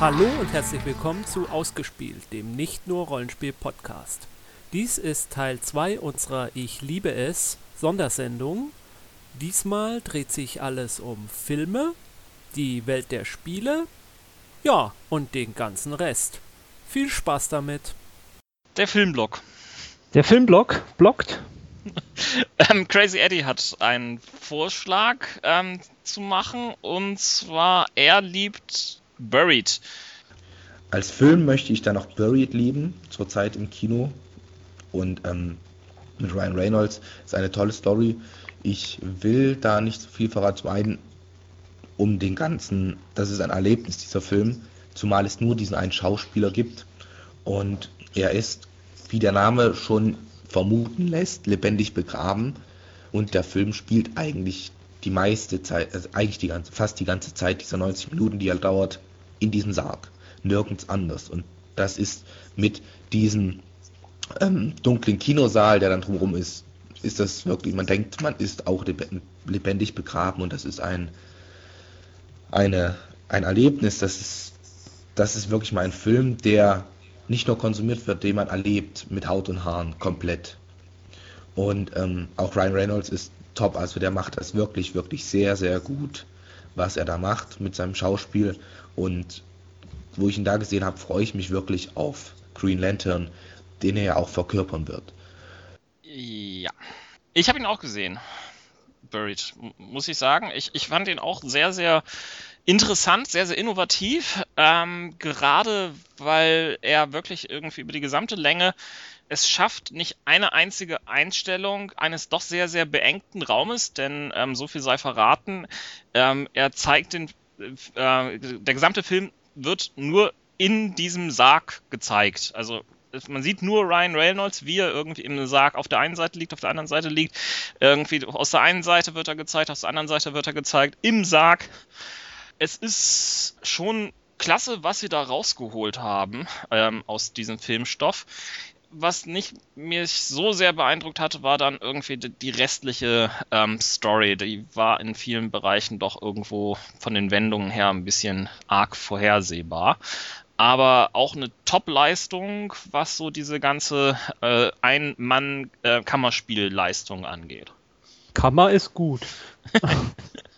Hallo und herzlich willkommen zu Ausgespielt, dem nicht nur Rollenspiel-Podcast. Dies ist Teil 2 unserer Ich liebe es Sondersendung. Diesmal dreht sich alles um Filme, die Welt der Spiele, ja, und den ganzen Rest. Viel Spaß damit. Der Filmblock. Der Filmblock blockt. ähm, Crazy Eddie hat einen Vorschlag ähm, zu machen und zwar er liebt Buried. Als Film möchte ich dann noch Buried lieben, zurzeit im Kino. Und ähm, mit Ryan Reynolds ist eine tolle Story. Ich will da nicht so viel verraten. Zum einen um den ganzen, das ist ein Erlebnis, dieser Film, zumal es nur diesen einen Schauspieler gibt. Und er ist, wie der Name schon vermuten lässt, lebendig begraben. Und der Film spielt eigentlich die meiste Zeit, also eigentlich die ganze, fast die ganze Zeit dieser 90 Minuten, die er dauert, in diesem Sarg, nirgends anders. Und das ist mit diesem ähm, dunklen Kinosaal, der dann drumherum ist, ist das wirklich, man denkt, man ist auch lebendig begraben und das ist ein, eine, ein Erlebnis, das ist, das ist wirklich mal ein Film, der nicht nur konsumiert wird, den man erlebt mit Haut und Haaren komplett. Und ähm, auch Ryan Reynolds ist top, also der macht das wirklich, wirklich sehr, sehr gut, was er da macht mit seinem Schauspiel. Und wo ich ihn da gesehen habe, freue ich mich wirklich auf Green Lantern, den er ja auch verkörpern wird. Ja. Ich habe ihn auch gesehen. Buried, muss ich sagen. Ich, ich fand ihn auch sehr, sehr interessant, sehr, sehr innovativ. Ähm, gerade weil er wirklich irgendwie über die gesamte Länge es schafft, nicht eine einzige Einstellung eines doch sehr, sehr beengten Raumes, denn ähm, so viel sei verraten. Ähm, er zeigt den äh, der gesamte Film wird nur in diesem Sarg gezeigt. Also man sieht nur Ryan Reynolds, wie er irgendwie im Sarg auf der einen Seite liegt, auf der anderen Seite liegt. Irgendwie aus der einen Seite wird er gezeigt, aus der anderen Seite wird er gezeigt, im Sarg. Es ist schon klasse, was sie da rausgeholt haben ähm, aus diesem Filmstoff was nicht mich so sehr beeindruckt hatte, war dann irgendwie die, die restliche ähm, Story. Die war in vielen Bereichen doch irgendwo von den Wendungen her ein bisschen arg vorhersehbar. Aber auch eine Top-Leistung, was so diese ganze äh, Ein-Mann-Kammerspielleistung äh, angeht. Kammer ist gut.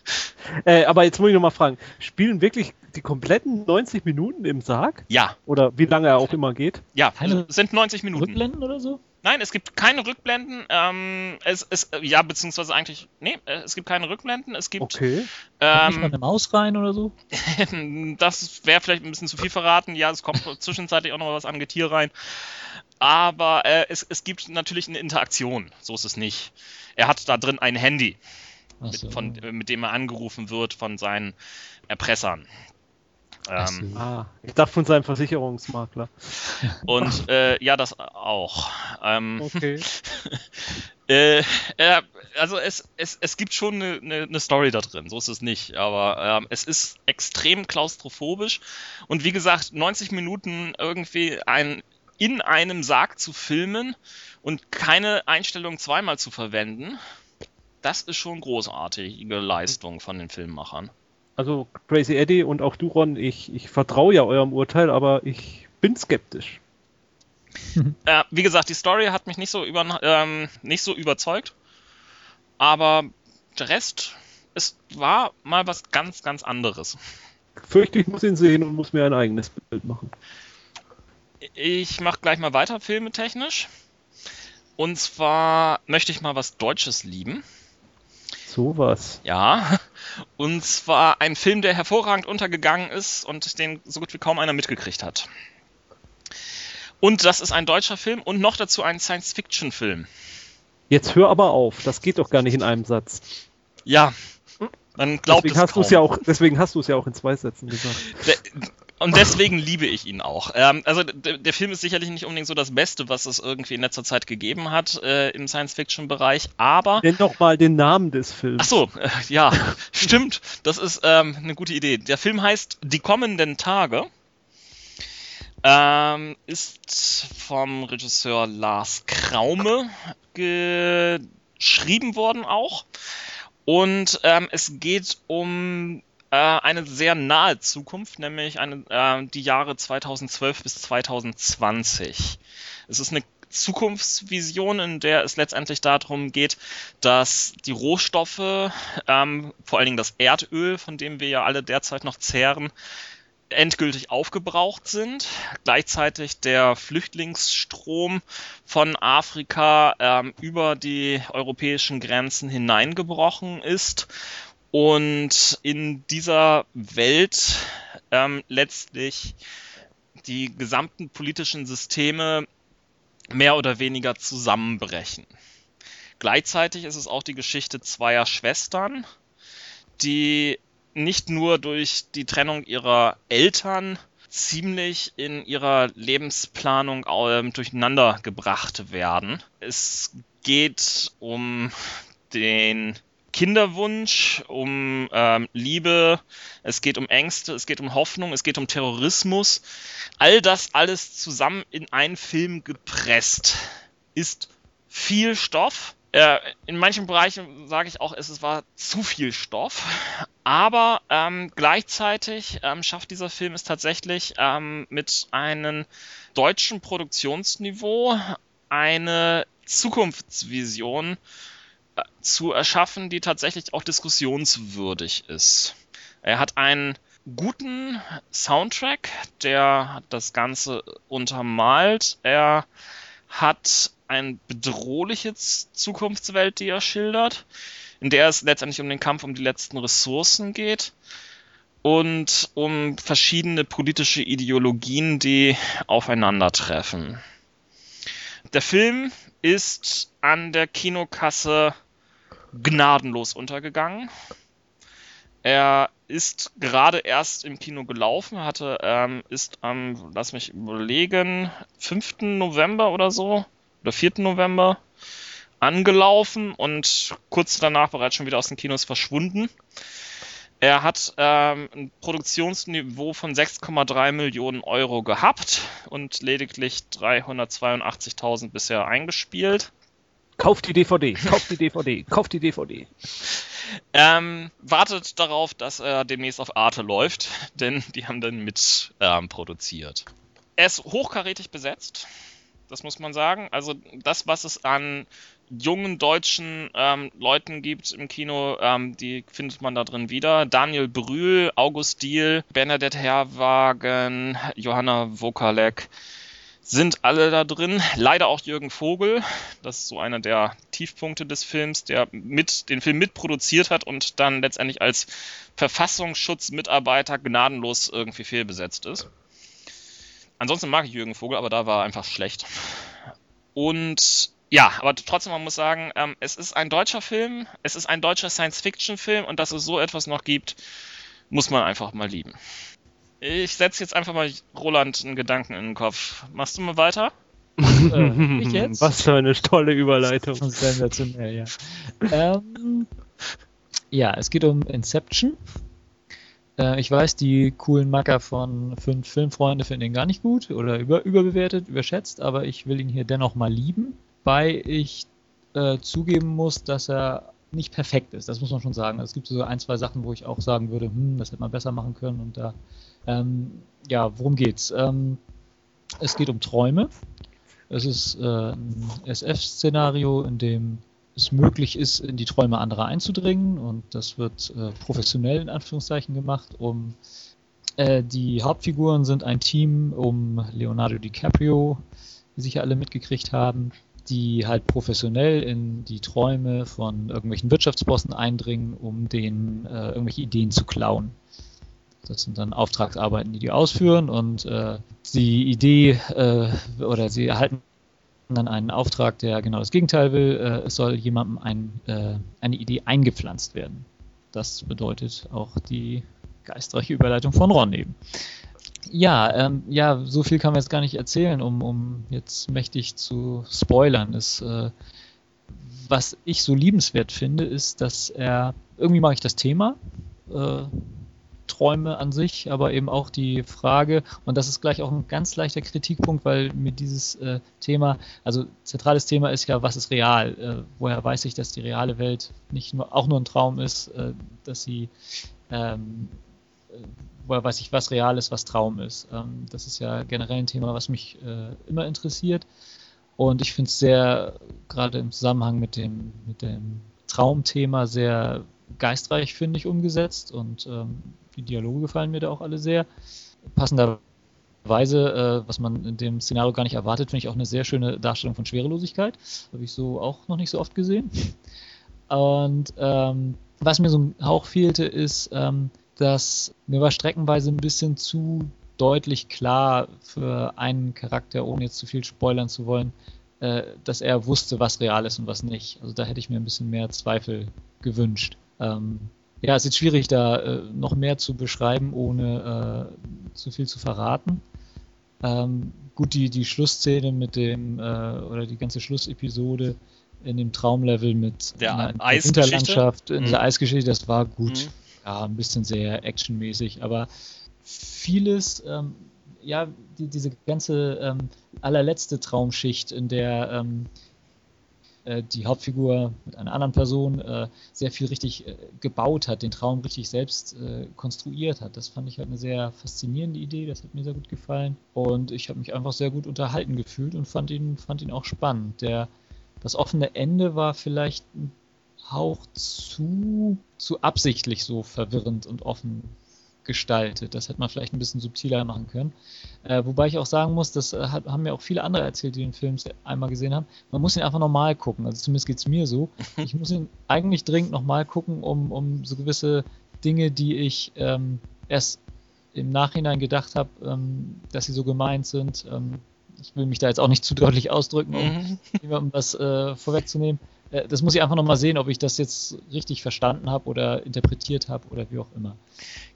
äh, aber jetzt muss ich noch mal fragen, spielen wirklich die kompletten 90 Minuten im Sarg? Ja. Oder wie lange er auch immer geht? Ja, keine sind 90 Minuten. Rückblenden oder so? Nein, es gibt keine Rückblenden. Ähm, es, es, ja, beziehungsweise eigentlich, nee, äh, es gibt keine Rückblenden. Es gibt. Okay. Ähm, nicht mal eine Maus rein oder so? das wäre vielleicht ein bisschen zu viel verraten. Ja, es kommt zwischenzeitlich auch noch was an Getier rein. Aber äh, es, es gibt natürlich eine Interaktion. So ist es nicht. Er hat da drin ein Handy, so. mit, von, mit dem er angerufen wird von seinen Erpressern. Ähm, ah, ich dachte von seinem Versicherungsmakler. Und äh, ja, das auch. Ähm, okay. äh, äh, also es, es, es gibt schon eine, eine, Story da drin, so ist es nicht. Aber ähm, es ist extrem klaustrophobisch. Und wie gesagt, 90 Minuten irgendwie ein, in einem Sarg zu filmen und keine Einstellung zweimal zu verwenden, das ist schon großartige Leistung von den Filmemachern also Crazy Eddie und auch Duron, ich, ich vertraue ja eurem Urteil, aber ich bin skeptisch. äh, wie gesagt, die Story hat mich nicht so, über, ähm, nicht so überzeugt, aber der Rest, es war mal was ganz, ganz anderes. Fürchte, ich muss ihn sehen und muss mir ein eigenes Bild machen. Ich mache gleich mal weiter, filmetechnisch. Und zwar möchte ich mal was Deutsches lieben. Sowas. Ja. Und zwar ein Film, der hervorragend untergegangen ist und den so gut wie kaum einer mitgekriegt hat. Und das ist ein deutscher Film und noch dazu ein Science-Fiction-Film. Jetzt hör aber auf, das geht doch gar nicht in einem Satz. Ja, man glaubt deswegen es hast ja auch, Deswegen hast du es ja auch in zwei Sätzen gesagt. Der, und deswegen liebe ich ihn auch. Ähm, also der Film ist sicherlich nicht unbedingt so das Beste, was es irgendwie in letzter Zeit gegeben hat äh, im Science-Fiction-Bereich, aber... Nenn doch mal den Namen des Films. Ach so, äh, ja, stimmt. Das ist ähm, eine gute Idee. Der Film heißt Die kommenden Tage. Ähm, ist vom Regisseur Lars Kraume geschrieben worden auch. Und ähm, es geht um eine sehr nahe Zukunft, nämlich eine, äh, die Jahre 2012 bis 2020. Es ist eine Zukunftsvision, in der es letztendlich darum geht, dass die Rohstoffe, ähm, vor allen Dingen das Erdöl, von dem wir ja alle derzeit noch zehren, endgültig aufgebraucht sind. Gleichzeitig der Flüchtlingsstrom von Afrika ähm, über die europäischen Grenzen hineingebrochen ist und in dieser Welt ähm, letztlich die gesamten politischen Systeme mehr oder weniger zusammenbrechen. Gleichzeitig ist es auch die Geschichte zweier Schwestern, die nicht nur durch die Trennung ihrer Eltern ziemlich in ihrer Lebensplanung äh, durcheinander gebracht werden. Es geht um den Kinderwunsch, um ähm, Liebe, es geht um Ängste, es geht um Hoffnung, es geht um Terrorismus. All das alles zusammen in einen Film gepresst ist viel Stoff. Äh, in manchen Bereichen sage ich auch, es war zu viel Stoff, aber ähm, gleichzeitig ähm, schafft dieser Film es tatsächlich ähm, mit einem deutschen Produktionsniveau eine Zukunftsvision zu erschaffen, die tatsächlich auch diskussionswürdig ist. Er hat einen guten Soundtrack, der das Ganze untermalt. Er hat eine bedrohliche Zukunftswelt, die er schildert, in der es letztendlich um den Kampf um die letzten Ressourcen geht und um verschiedene politische Ideologien, die aufeinandertreffen. Der Film ist an der Kinokasse gnadenlos untergegangen. Er ist gerade erst im Kino gelaufen, hatte, ähm, ist am, lass mich überlegen, 5. November oder so, oder 4. November angelaufen und kurz danach bereits schon wieder aus den Kinos verschwunden. Er hat ähm, ein Produktionsniveau von 6,3 Millionen Euro gehabt und lediglich 382.000 bisher eingespielt. Kauft die DVD, kauft die DVD, kauft die DVD. Ähm, wartet darauf, dass er demnächst auf Arte läuft, denn die haben dann mit ähm, produziert. Er ist hochkarätig besetzt, das muss man sagen. Also das, was es an jungen deutschen ähm, Leuten gibt im Kino, ähm, die findet man da drin wieder. Daniel Brühl, August Diehl, Bernadette Herwagen, Johanna Wokalek, sind alle da drin. Leider auch Jürgen Vogel. Das ist so einer der Tiefpunkte des Films, der mit den Film mitproduziert hat und dann letztendlich als Verfassungsschutzmitarbeiter gnadenlos irgendwie fehlbesetzt ist. Ansonsten mag ich Jürgen Vogel, aber da war er einfach schlecht. Und ja, aber trotzdem, man muss sagen, ähm, es ist ein deutscher Film, es ist ein deutscher Science-Fiction-Film und dass es so etwas noch gibt, muss man einfach mal lieben. Ich setze jetzt einfach mal Roland einen Gedanken in den Kopf. Machst du mal weiter? äh, ich jetzt? Was für eine tolle Überleitung. Sensationell, ja. ähm, ja, es geht um Inception. Äh, ich weiß, die coolen Macker von fünf Filmfreunde finden ihn gar nicht gut oder über, überbewertet, überschätzt, aber ich will ihn hier dennoch mal lieben, weil ich äh, zugeben muss, dass er nicht perfekt ist. Das muss man schon sagen. Also es gibt so ein, zwei Sachen, wo ich auch sagen würde, hm, das hätte man besser machen können und da ähm, ja, worum geht's? Ähm, es geht um Träume. Es ist äh, ein SF-Szenario, in dem es möglich ist, in die Träume anderer einzudringen und das wird äh, professionell in Anführungszeichen gemacht, um äh, die Hauptfiguren sind ein Team um Leonardo DiCaprio, wie sicher alle mitgekriegt haben, die halt professionell in die Träume von irgendwelchen Wirtschaftsbossen eindringen, um denen äh, irgendwelche Ideen zu klauen. Das sind dann Auftragsarbeiten, die die ausführen und äh, die Idee äh, oder sie erhalten dann einen Auftrag, der genau das Gegenteil will. Äh, es soll jemandem ein, äh, eine Idee eingepflanzt werden. Das bedeutet auch die geistreiche Überleitung von Ron eben. Ja, ähm, ja, so viel kann man jetzt gar nicht erzählen, um, um jetzt mächtig zu spoilern. Ist, äh, was ich so liebenswert finde, ist, dass er irgendwie mag ich das Thema. Äh, Träume an sich, aber eben auch die Frage, und das ist gleich auch ein ganz leichter Kritikpunkt, weil mir dieses äh, Thema, also zentrales Thema ist ja, was ist real? Äh, woher weiß ich, dass die reale Welt nicht nur auch nur ein Traum ist, äh, dass sie ähm, äh, was ich, was real ist, was Traum ist. Ähm, das ist ja generell ein Thema, was mich äh, immer interessiert. Und ich finde es sehr, gerade im Zusammenhang mit dem, mit dem Traumthema, sehr geistreich, finde ich, umgesetzt. Und ähm, die Dialoge gefallen mir da auch alle sehr. Passenderweise, äh, was man in dem Szenario gar nicht erwartet, finde ich auch eine sehr schöne Darstellung von Schwerelosigkeit. Habe ich so auch noch nicht so oft gesehen. Und ähm, was mir so ein Hauch fehlte, ist, ähm, dass mir war streckenweise ein bisschen zu deutlich klar für einen Charakter, ohne jetzt zu viel spoilern zu wollen, äh, dass er wusste, was real ist und was nicht. Also da hätte ich mir ein bisschen mehr Zweifel gewünscht. Ähm, ja, es ist schwierig, da äh, noch mehr zu beschreiben, ohne äh, zu viel zu verraten. Ähm, gut, die, die Schlussszene mit dem, äh, oder die ganze Schlussepisode in dem Traumlevel mit der Eisgeschichte? in Mhm. dieser Eisgeschichte, das war gut. Mhm. Ja, ein bisschen sehr actionmäßig, aber vieles, ähm, ja, die, diese ganze ähm, allerletzte Traumschicht, in der ähm, äh, die Hauptfigur mit einer anderen Person äh, sehr viel richtig äh, gebaut hat, den Traum richtig selbst äh, konstruiert hat. Das fand ich halt eine sehr faszinierende Idee, das hat mir sehr gut gefallen. Und ich habe mich einfach sehr gut unterhalten gefühlt und fand ihn, fand ihn auch spannend. Der, das offene Ende war vielleicht ein Hauch zu, zu absichtlich so verwirrend und offen gestaltet. Das hätte man vielleicht ein bisschen subtiler machen können. Äh, wobei ich auch sagen muss, das äh, hat, haben mir auch viele andere erzählt, die den Film einmal gesehen haben. Man muss ihn einfach normal gucken. Also zumindest geht es mir so. Ich muss ihn eigentlich dringend nochmal gucken, um, um so gewisse Dinge, die ich ähm, erst im Nachhinein gedacht habe, ähm, dass sie so gemeint sind. Ähm, ich will mich da jetzt auch nicht zu deutlich ausdrücken, um Mhm. niemandem was äh, vorwegzunehmen. Äh, das muss ich einfach nochmal sehen, ob ich das jetzt richtig verstanden habe oder interpretiert habe oder wie auch immer.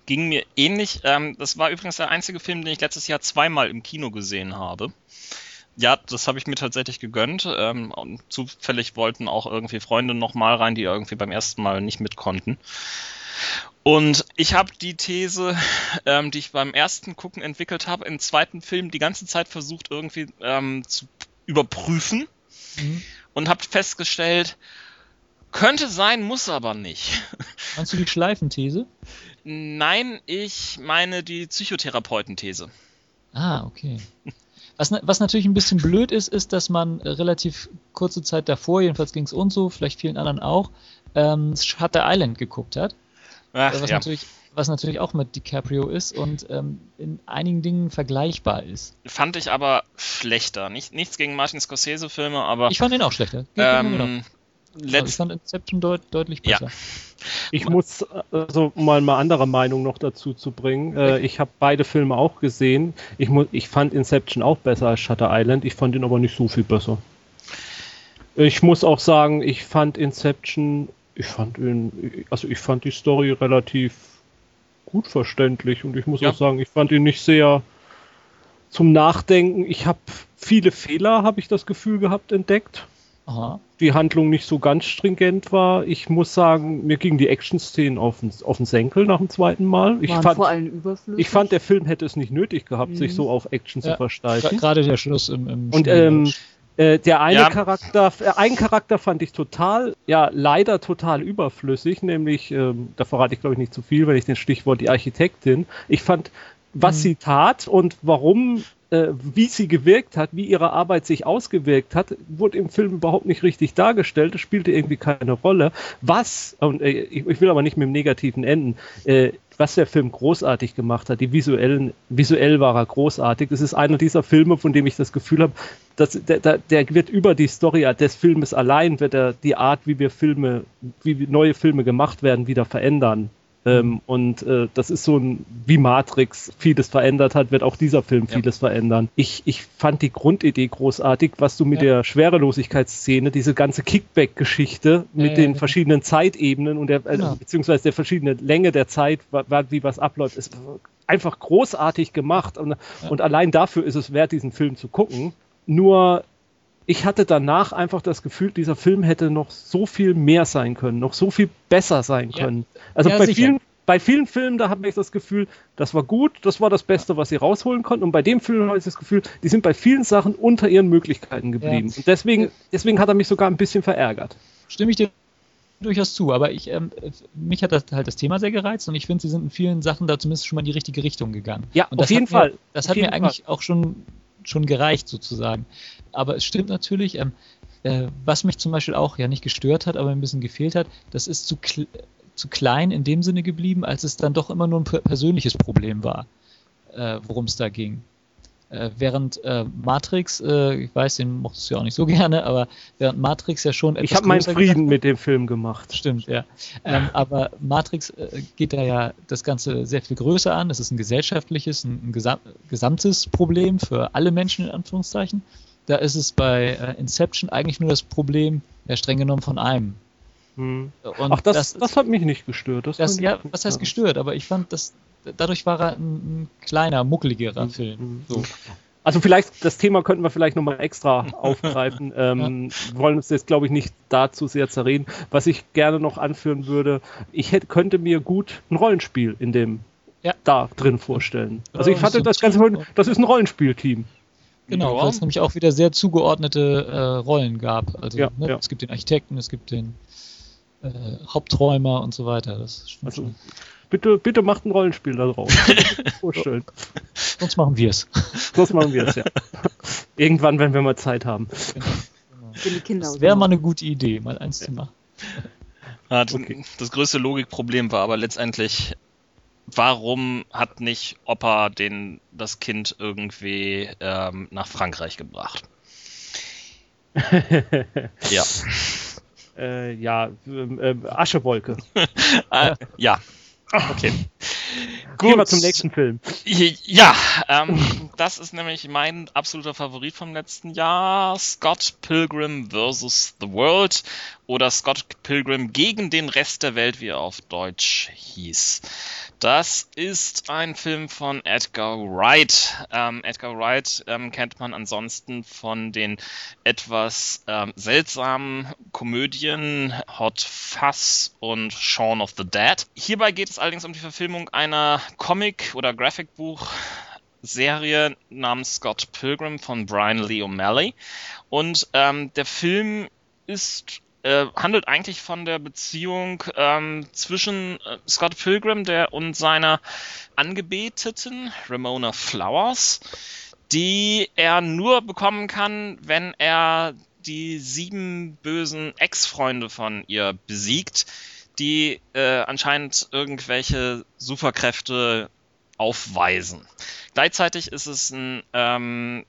Ging mir ähnlich. Ähm, das war übrigens der einzige Film, den ich letztes Jahr zweimal im Kino gesehen habe. Ja, das habe ich mir tatsächlich gegönnt. Ähm, und zufällig wollten auch irgendwie Freunde nochmal rein, die irgendwie beim ersten Mal nicht mit konnten. Und ich habe die These, ähm, die ich beim ersten Gucken entwickelt habe, im zweiten Film die ganze Zeit versucht irgendwie ähm, zu überprüfen Mhm. Und habe festgestellt, könnte sein, muss aber nicht. Meinst du die Schleifenthese? Nein, ich meine die Psychotherapeutenthese. Ah, okay. Was, was natürlich ein bisschen blöd ist, ist, dass man äh, relativ kurze Zeit davor, jedenfalls ging es uns so, vielleicht vielen anderen auch, ähm, Shutter Island geguckt hat. Ach, was, ja. natürlich, was natürlich auch mit DiCaprio ist und ähm, in einigen Dingen vergleichbar ist. Fand ich aber schlechter. Nicht, nichts gegen Martin Scorsese-Filme, aber Ich fand ihn auch schlechter. Ähm, ich fand Inception deut deutlich Ja. besser. Ich muss also mal eine andere Meinung noch dazu zu bringen. Äh, ich habe beide Filme auch gesehen. Ich, ich fand Inception auch besser als Shutter Island. Ich fand ihn aber nicht so viel besser. Ich muss auch sagen, ich fand Inception, ich fand ihn, also ich fand die Story relativ gut verständlich und ich muss Ja. auch sagen, ich fand ihn nicht sehr zum Nachdenken. Ich habe viele Fehler, habe ich das Gefühl gehabt, entdeckt Aha. die Handlung nicht so ganz stringent war. Ich muss sagen, mir gingen die Action-Szenen auf den, auf den Senkel nach dem zweiten Mal. Ich fand, vor allem überflüssig. ich fand, der Film hätte es nicht nötig gehabt, Mhm. sich so auf Action zu Ja, versteifen. Gerade der Schluss im, im Und ähm, äh, der eine Ja. Charakter, äh, einen Charakter fand ich total, ja, leider total überflüssig, nämlich, ähm, da verrate ich glaube ich nicht zu viel, wenn ich den Stichwort die Architektin. Ich fand, was Mhm. sie tat und warum, äh, wie sie gewirkt hat, wie ihre Arbeit sich ausgewirkt hat, wurde im Film überhaupt nicht richtig dargestellt. Es spielte irgendwie keine Rolle. Was, und äh, ich, ich will aber nicht mit dem Negativen enden, äh, was der Film großartig gemacht hat, die visuellen, visuell war er großartig. Das ist einer dieser Filme, von dem ich das Gefühl habe, dass der, der, der wird über die Story des Filmes allein, wird er die Art, wie wir Filme, wie neue Filme gemacht werden, wieder verändern. Ähm, und äh, das ist so ein, wie Matrix vieles verändert hat, wird auch dieser Film Ja. vieles verändern. Ich, ich fand die Grundidee großartig, was du mit Ja. der Schwerelosigkeitsszene, diese ganze Kickback-Geschichte mit Ja, den ja. verschiedenen Zeitebenen und der, äh, Genau. beziehungsweise der verschiedenen Länge der Zeit, wie was abläuft, ist einfach großartig gemacht. Und, und allein dafür ist es wert, diesen Film zu gucken. Nur ich hatte danach einfach das Gefühl, dieser Film hätte noch so viel mehr sein können, noch so viel besser sein Ja. können. Also Ja, bei sicher. vielen, bei vielen Filmen, da habe ich das Gefühl, das war gut, das war das Beste, was sie rausholen konnten. Und bei dem Film habe ich das Gefühl, die sind bei vielen Sachen unter ihren Möglichkeiten geblieben. Und deswegen, deswegen hat er mich sogar ein bisschen verärgert. Stimme ich dir durchaus zu, aber ich, ähm, mich hat das halt das Thema sehr gereizt und ich finde, sie sind in vielen Sachen da zumindest schon mal in die richtige Richtung gegangen. Ja, und auf jeden mir, Fall. Das auf hat mir eigentlich auch schon, schon gereicht, sozusagen. Aber es stimmt natürlich, ähm, äh, was mich zum Beispiel auch ja nicht gestört hat, aber ein bisschen gefehlt hat, das ist zu, zu klein in dem Sinne geblieben, als es dann doch immer nur ein persönliches Problem war, äh, worum es da ging. Äh, während äh, Matrix, äh, ich weiß, den mochtest du ja auch nicht so gerne, aber während Matrix ja schon etwas. Ich habe meinen Frieden mit dem Film gemacht. Stimmt, ja. Ähm, aber Matrix äh, geht da ja das Ganze sehr viel größer an. Es ist ein gesellschaftliches, ein, ein gesam gesamtes Problem für alle Menschen, in Anführungszeichen. Da ist es bei äh, Inception eigentlich nur das Problem, ja, streng genommen von einem. Hm. Ach, das, das, das, hat mich nicht gestört. Das, das ja, was heißt gestört? Aber ich fand, das, dadurch war er ein, ein kleiner, muckeligerer mhm. Film. So. Also vielleicht, das Thema könnten wir vielleicht nochmal extra aufgreifen. Ähm, ja. wollen uns jetzt, glaube ich, nicht dazu sehr zerreden. Was ich gerne noch anführen würde, ich hätte, könnte mir gut ein Rollenspiel in dem ja. da drin vorstellen. Also ich hatte das Ganze, das ist ein Rollenspielteam. Genau, weil es nämlich auch wieder sehr zugeordnete äh, Rollen gab. Also ja, ne, es gibt den Architekten, es gibt den äh, Hauptträumer und so weiter. Also. Bitte, bitte macht ein Rollenspiel da drauf. Vorstellen. Sonst machen wir es. Sonst machen wir es, ja. Irgendwann, wenn wir mal Zeit haben. Genau. genau. Das wäre mal eine gute Idee, mal eins zu machen. Ja, das, okay. das größte Logikproblem war aber letztendlich, warum hat nicht Opa den, das Kind irgendwie ähm, nach Frankreich gebracht? ja. Äh, ja, äh, Aschewolke. äh, ja, Okay. Gut. Gehen wir zum nächsten Film. Ja, ähm, das ist nämlich mein absoluter Favorit vom letzten Jahr. Scott Pilgrim vs. The World oder Scott Pilgrim gegen den Rest der Welt, wie er auf Deutsch hieß. Das ist ein Film von Edgar Wright. Ähm, Edgar Wright ähm, kennt man ansonsten von den etwas ähm, seltsamen Komödien Hot Fuss und Shaun of the Dead. Hierbei geht es allerdings um die Verfilmung einer Comic- oder Graphicbuch Serie namens Scott Pilgrim von Brian Lee O'Malley. Und ähm, der Film ist äh, handelt eigentlich von der Beziehung ähm, zwischen äh, Scott Pilgrim der und seiner Angebeteten Ramona Flowers, die er nur bekommen kann, wenn er die sieben bösen Ex-Freunde von ihr besiegt, die äh, anscheinend irgendwelche Superkräfte aufweisen. Gleichzeitig ist es ein ähm,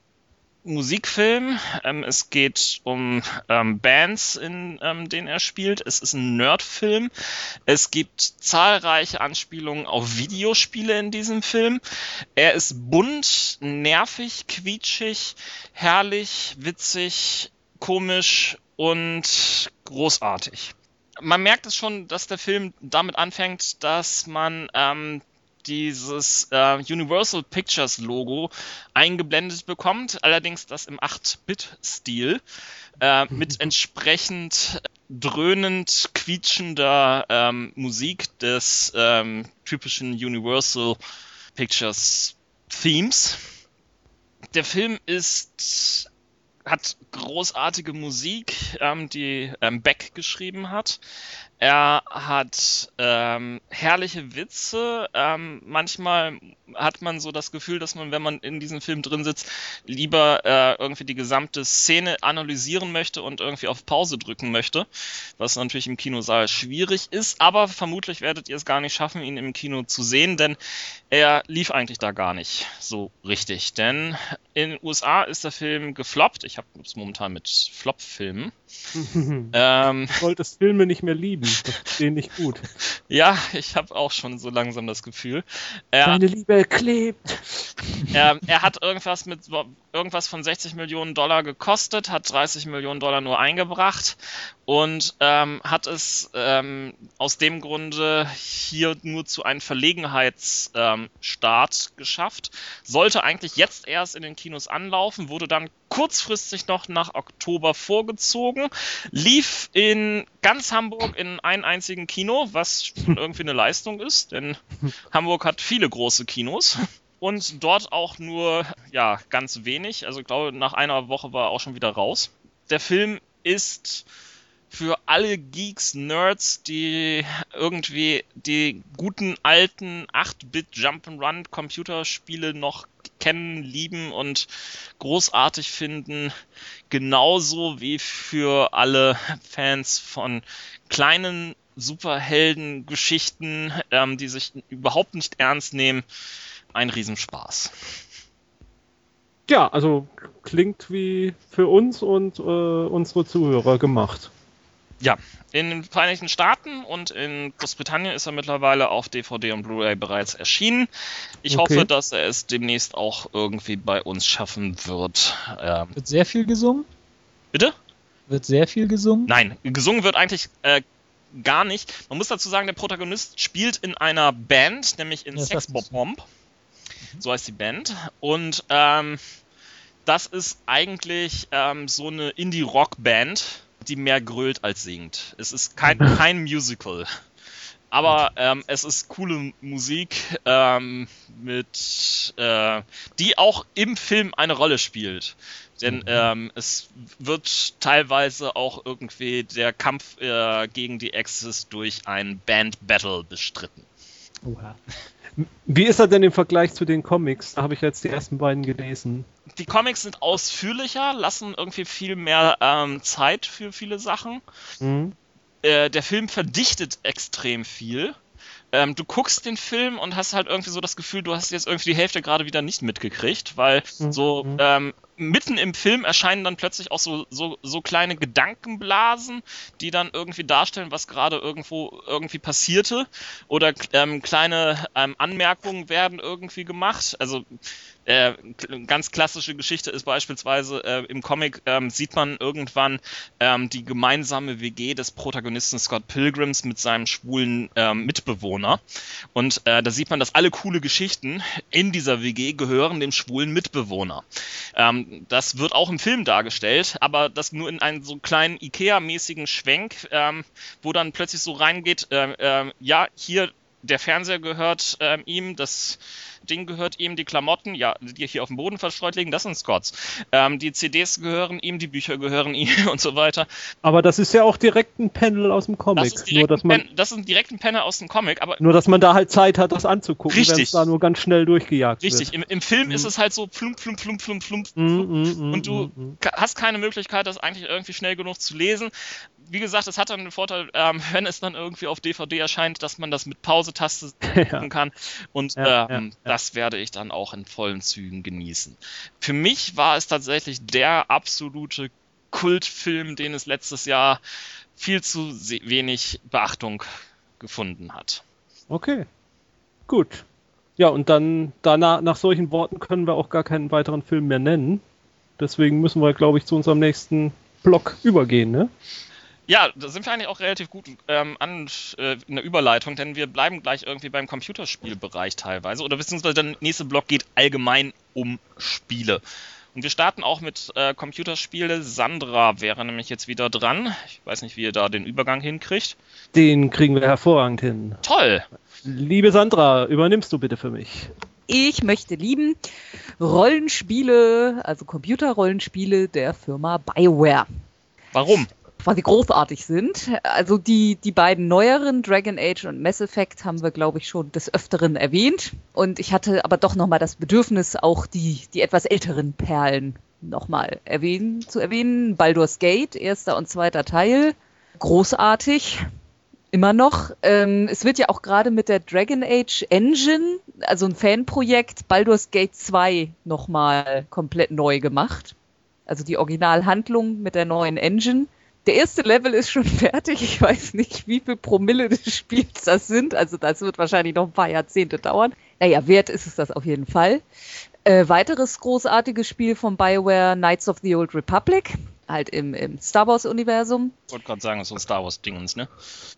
Musikfilm. Ähm, es geht um ähm, Bands, in ähm, denen er spielt. Es ist ein Nerdfilm. Es gibt zahlreiche Anspielungen auf Videospiele in diesem Film. Er ist bunt, nervig, quietschig, herrlich, witzig, komisch und großartig. Man merkt es schon, dass der Film damit anfängt, dass man ähm, dieses äh, Universal Pictures Logo eingeblendet bekommt, allerdings das im 8-Bit-Stil äh, mit entsprechend dröhnend quietschender ähm, Musik des ähm, typischen Universal Pictures Themes. Der Film ist hat großartige Musik, ähm, die ähm, Beck geschrieben hat. Er hat ähm, herrliche Witze. Ähm, manchmal hat man so das Gefühl, dass man, wenn man in diesem Film drin sitzt, lieber äh, irgendwie die gesamte Szene analysieren möchte und irgendwie auf Pause drücken möchte, was natürlich im Kinosaal schwierig ist. Aber vermutlich werdet ihr es gar nicht schaffen, ihn im Kino zu sehen, denn er lief eigentlich da gar nicht so richtig. Denn in den USA ist der Film gefloppt. Ich habe es momentan mit Flop-Filmen. ähm, du solltest Filme nicht mehr lieben. Das ist denen nicht gut. Ja, ich habe auch schon so langsam das Gefühl. Er, Liebe klebt. Er, er hat irgendwas mit irgendwas von 60 Millionen Dollar gekostet, hat 30 Millionen Dollar nur eingebracht und ähm, hat es ähm, aus dem Grunde hier nur zu einem Verlegenheitsstart ähm, geschafft. Sollte eigentlich jetzt erst in den Kinos anlaufen, wurde dann kurzfristig noch nach Oktober vorgezogen, lief in ganz Hamburg in einem einzigen Kino, was schon irgendwie eine Leistung ist, denn Hamburg hat viele große Kinos und dort auch nur ja ganz wenig. Also ich glaube, nach einer Woche war er auch schon wieder raus. Der Film ist für alle Geeks, Nerds, die irgendwie die guten alten 8-Bit Jump'n'Run Computerspiele noch kennen, lieben und großartig finden, genauso wie für alle Fans von kleinen Superhelden-Geschichten, ähm, die sich überhaupt nicht ernst nehmen, ein Riesenspaß. Ja, also klingt wie für uns und äh, unsere Zuhörer gemacht. Ja, in den Vereinigten Staaten und in Großbritannien ist er mittlerweile auf DVD und Blu-ray bereits erschienen. Ich Okay. hoffe, dass er es demnächst auch irgendwie bei uns schaffen wird. Ähm, Wird sehr viel gesungen? bitte? Wird sehr viel gesungen? Nein, gesungen wird eigentlich äh, gar nicht. Man muss dazu sagen, der Protagonist spielt in einer Band, nämlich in Ja, Sex das Bob ist- Bomb. So heißt die Band. Und ähm, das ist eigentlich ähm, so eine Indie-Rock-Band, die mehr grölt als singt. Es ist kein, kein Musical. Aber ähm, es ist coole Musik, ähm, mit, äh, die auch im Film eine Rolle spielt. Denn ähm, es wird teilweise auch irgendwie der Kampf äh, gegen die Axis durch ein Band-Battle bestritten. Oha. Wie ist er denn im Vergleich zu den Comics? Da habe ich jetzt die ersten beiden gelesen. Die Comics sind ausführlicher, lassen irgendwie viel mehr ähm, Zeit für viele Sachen. Mhm. äh, der Film verdichtet extrem viel. Ähm, du guckst den Film und hast halt irgendwie so das Gefühl, du hast jetzt irgendwie die Hälfte gerade wieder nicht mitgekriegt, weil Mhm. so Mhm. ähm, mitten im Film erscheinen dann plötzlich auch so, so, so kleine Gedankenblasen, die dann irgendwie darstellen, was gerade irgendwo irgendwie passierte. Oder ähm, kleine ähm, Anmerkungen werden irgendwie gemacht. Also äh, ganz klassische Geschichte ist beispielsweise äh, im Comic ähm, sieht man irgendwann ähm, die gemeinsame WG des Protagonisten Scott Pilgrims mit seinem schwulen ähm, Mitbewohner. Und äh, da sieht man, dass alle coole Geschichten in dieser WG gehören dem schwulen Mitbewohner. Ähm, das wird auch im Film dargestellt, aber das nur in einen so kleinen Ikea-mäßigen Schwenk, ähm, wo dann plötzlich so reingeht, ähm, ähm, ja, hier der Fernseher gehört ähm, ihm, das Ding gehört ihm, die Klamotten, ja, die hier auf dem Boden verstreut liegen, das sind Scots. Ähm, die CDs gehören ihm, die Bücher gehören ihm und so weiter. Aber das ist ja auch direkt ein Panel aus dem Comic. Das ist, nur, direkt dass ein man, Pen, das ist ein direkten Penner aus dem Comic, aber nur, dass man da halt Zeit hat, das anzugucken, wenn Richtig. es da nur ganz schnell durchgejagt richtig, wird. im, im Film Mhm. ist es halt so plump, plump, plump, plump, plump. Mm, mm, Und du- mm. ka- hast keine Möglichkeit, das eigentlich irgendwie schnell genug zu lesen. Wie gesagt, es hat dann den Vorteil, ähm, wenn es dann irgendwie auf DVD erscheint, dass man das mit Pausetaste gucken kann. Und Ja, ähm, ja, das werde ich dann auch in vollen Zügen genießen. Für mich war es tatsächlich der absolute Kultfilm, den es letztes Jahr viel zu wenig Beachtung gefunden hat. Okay. Gut. Ja, und dann danach, nach solchen Worten können wir auch gar keinen weiteren Film mehr nennen. Deswegen müssen wir, glaube ich, zu unserem nächsten Block übergehen, ne? Ja, da sind wir eigentlich auch relativ gut ähm, an äh, in der Überleitung, denn wir bleiben gleich irgendwie beim Computerspielbereich teilweise. Oder beziehungsweise der nächste Block geht allgemein um Spiele. Und wir starten auch mit äh, Computerspiele. Sandra wäre nämlich jetzt wieder dran. Ich weiß nicht, wie ihr da den Übergang hinkriegt. Den kriegen wir hervorragend hin. Toll! Liebe Sandra, übernimmst du bitte für mich. Ich möchte lieben Rollenspiele, also Computerrollenspiele der Firma BioWare. Warum? Sie großartig sind. Also die, die beiden neueren, Dragon Age und Mass Effect, haben wir, glaube ich, schon des Öfteren erwähnt. Und ich hatte aber doch nochmal das Bedürfnis, auch die, die etwas älteren Perlen nochmal erwähnen, zu erwähnen. Baldur's Gate, erster und zweiter Teil. Großartig. Immer noch. Ähm, es wird ja auch gerade mit der Dragon Age Engine, also ein Fanprojekt, Baldur's Gate 2 nochmal komplett neu gemacht. Also die Originalhandlung mit der neuen Engine. Der erste Level ist schon fertig. Ich weiß nicht, wie viel Promille des Spiels das sind. Also das wird wahrscheinlich noch ein paar Jahrzehnte dauern. Naja, wert ist es das auf jeden Fall. Äh, weiteres großartiges Spiel von BioWare, Knights of the Old Republic. Halt im, im Star Wars-Universum. Ich wollte gerade sagen, so ein Star Wars-Dingens, ne?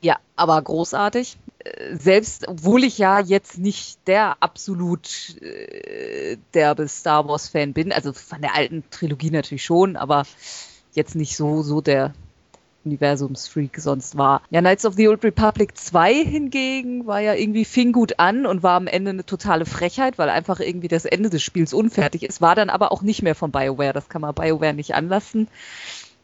Ja, aber großartig. Äh, Selbst, obwohl ich ja jetzt nicht der absolut äh, derbe Star Wars-Fan bin, also von der alten Trilogie natürlich schon, aber jetzt nicht so, so der Universumsfreak sonst war. Ja, Knights of the Old Republic 2 hingegen war ja irgendwie, fing gut an und war am Ende eine totale Frechheit, weil einfach irgendwie das Ende des Spiels unfertig ist, war dann aber auch nicht mehr von BioWare. Das kann man BioWare nicht anlassen.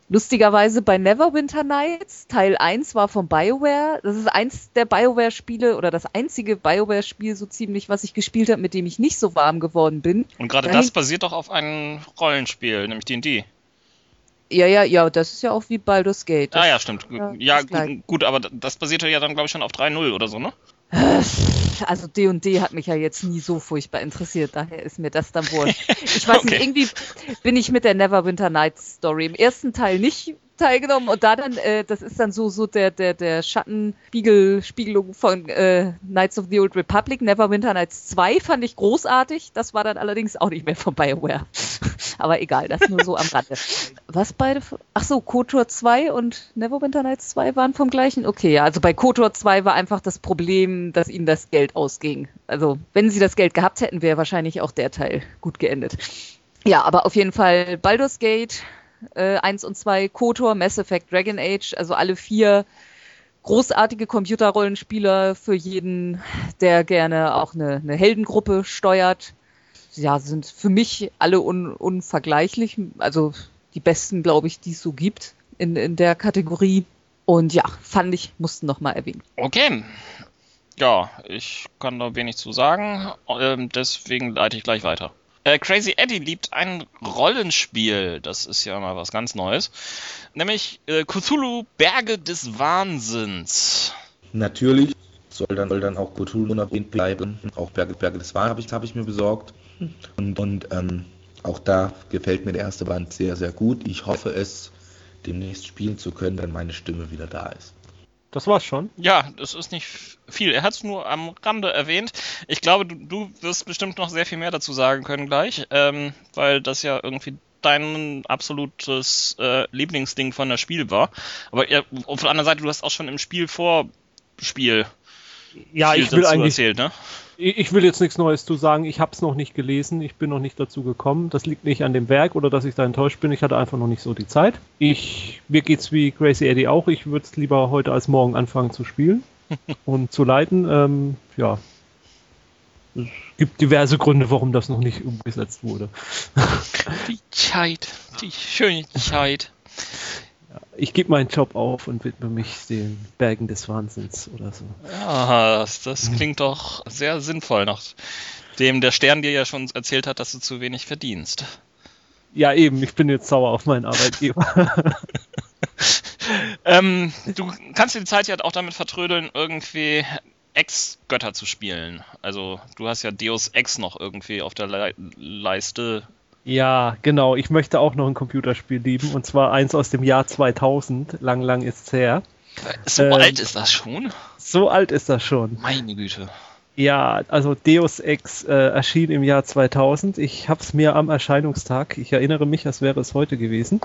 Lustigerweise bei Neverwinter Nights, Teil 1 war von BioWare. Das ist eins der BioWare-Spiele oder das einzige BioWare-Spiel so ziemlich, was ich gespielt habe, mit dem ich nicht so warm geworden bin. Und gerade Dahin- das basiert doch auf einem Rollenspiel, nämlich D&D. Ja, ja, ja, das ist ja auch wie Baldur's Gate. Das, Ah ja, stimmt. ja, Ja, gut, gut, aber das basierte ja dann, glaube ich, schon auf 3.0 oder so, ne? Also D&D hat mich ja jetzt nie so furchtbar interessiert, daher ist mir das dann wurscht. Ich weiß Okay. nicht, irgendwie bin ich mit der Neverwinter Nights Story im ersten Teil nicht teilgenommen und da dann, äh, das ist dann so so der der der Schattenspiegel Spiegelung von äh, Knights of the Old Republic. Neverwinter Nights 2 fand ich großartig, das war dann allerdings auch nicht mehr von BioWare. Aber egal, das nur so am Rande. Was beide? Ach so, KOTOR 2 und Neverwinter Nights 2 waren vom gleichen? Okay, ja, also bei KOTOR 2 war einfach das Problem, dass ihnen das Geld ausging. Also, wenn sie das Geld gehabt hätten, wäre wahrscheinlich auch der Teil gut geendet. Ja, aber auf jeden Fall Baldur's Gate äh, 1 und 2, KOTOR, Mass Effect, Dragon Age, also alle vier großartige Computerrollenspieler für jeden, der gerne auch eine, eine Heldengruppe steuert. Ja, sind für mich alle un, unvergleichlich. Also die besten, glaube ich, die es so gibt in, in der Kategorie. Und ja, fand ich, mussten noch mal erwähnen. Okay. Ja, ich kann da wenig zu sagen, ähm, deswegen leite ich gleich weiter. Äh, Crazy Eddie liebt ein Rollenspiel, das ist ja mal was ganz Neues, nämlich äh, Cthulhu Berge des Wahnsinns. Natürlich soll dann, soll dann auch Cthulhu unerwähnt bleiben. Auch Berge, Berge des Wahn habe ich, hab ich mir besorgt. Und, und ähm, auch da gefällt mir der erste Band sehr, sehr gut. Ich hoffe es demnächst spielen zu können, wenn meine Stimme wieder da ist. Das war's schon. Ja, das ist nicht viel. Er hat es nur am Rande erwähnt. Ich glaube, du, du wirst bestimmt noch sehr viel mehr dazu sagen können gleich, ähm, weil das ja irgendwie dein absolutes äh, Lieblingsding von der Spiel war. Aber ja, auf der anderen Seite, du hast auch schon im Spiel Vorspiel Ja, ich will eigentlich, erzählt, ne? ich will jetzt nichts Neues zu sagen. Ich habe es noch nicht gelesen. Ich bin noch nicht dazu gekommen. Das liegt nicht an dem Werk oder dass ich da enttäuscht bin. Ich hatte einfach noch nicht so die Zeit. Ich, mir geht's wie Crazy Eddie auch. Ich würde es lieber heute als morgen anfangen zu spielen und zu leiten. Ähm, ja. Es gibt diverse Gründe, warum das noch nicht umgesetzt wurde. Die Zeit, die schöne Zeit. Ich gebe meinen Job auf und widme mich den Bergen des Wahnsinns oder so. Ja, das, das klingt doch sehr sinnvoll, nachdem der Stern dir ja schon erzählt hat, dass du zu wenig verdienst. Ja, eben. Ich bin jetzt sauer auf meinen Arbeitgeber. Ähm, du kannst dir die Zeit ja auch damit vertrödeln, irgendwie Ex-Götter zu spielen. Also du hast ja Deus Ex noch irgendwie auf der Le Leiste. Ja, genau. Ich möchte auch noch ein Computerspiel lieben und zwar eins aus dem Jahr 2000. Lang, lang ist's her. So Ähm, alt ist das schon? So alt ist das schon. Meine Güte. Ja, also Deus Ex äh, erschien im Jahr 2000. Ich habe es mir am Erscheinungstag, ich erinnere mich, als wäre es heute gewesen,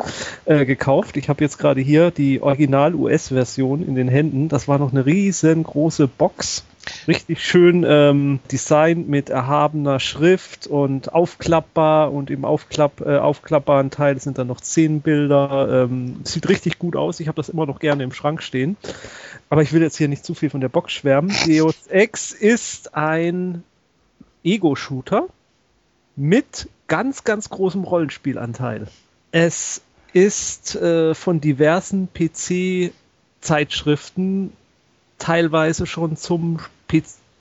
äh, gekauft. Ich habe jetzt gerade hier die Original-US-Version in den Händen. Das war noch eine riesengroße Box. Richtig schön ähm, designt mit erhabener Schrift und aufklappbar und im Aufklapp, äh, aufklappbaren Teil sind dann noch zehn Bilder. Ähm, sieht richtig gut aus. Ich habe das immer noch gerne im Schrank stehen. Aber ich will jetzt hier nicht zu viel von der Box schwärmen. Deus Ex ist ein Ego-Shooter mit ganz, ganz großem Rollenspielanteil. Es ist äh, von diversen PC-Zeitschriften teilweise schon zum,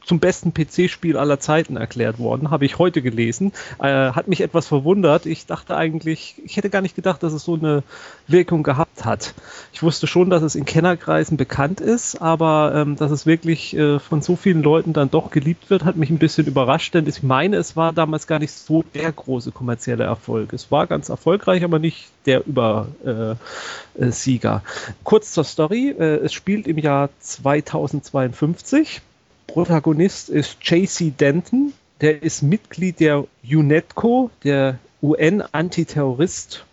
zum besten PC-Spiel aller Zeiten erklärt worden. Habe ich heute gelesen. Äh, hat mich etwas verwundert. Ich dachte eigentlich, ich hätte gar nicht gedacht, dass es so eine Wirkung gehabt hat. Ich wusste schon, dass es in Kennerkreisen bekannt ist, aber ähm, dass es wirklich äh, von so vielen Leuten dann doch geliebt wird, hat mich ein bisschen überrascht, denn ich meine, es war damals gar nicht so der große kommerzielle Erfolg. Es war ganz erfolgreich, aber nicht der Übersieger. Äh, äh. Kurz zur Story. Äh, es spielt im Jahr 2052. Protagonist ist JC Denton. Der ist Mitglied der UNETCO, der UN Antiterrorist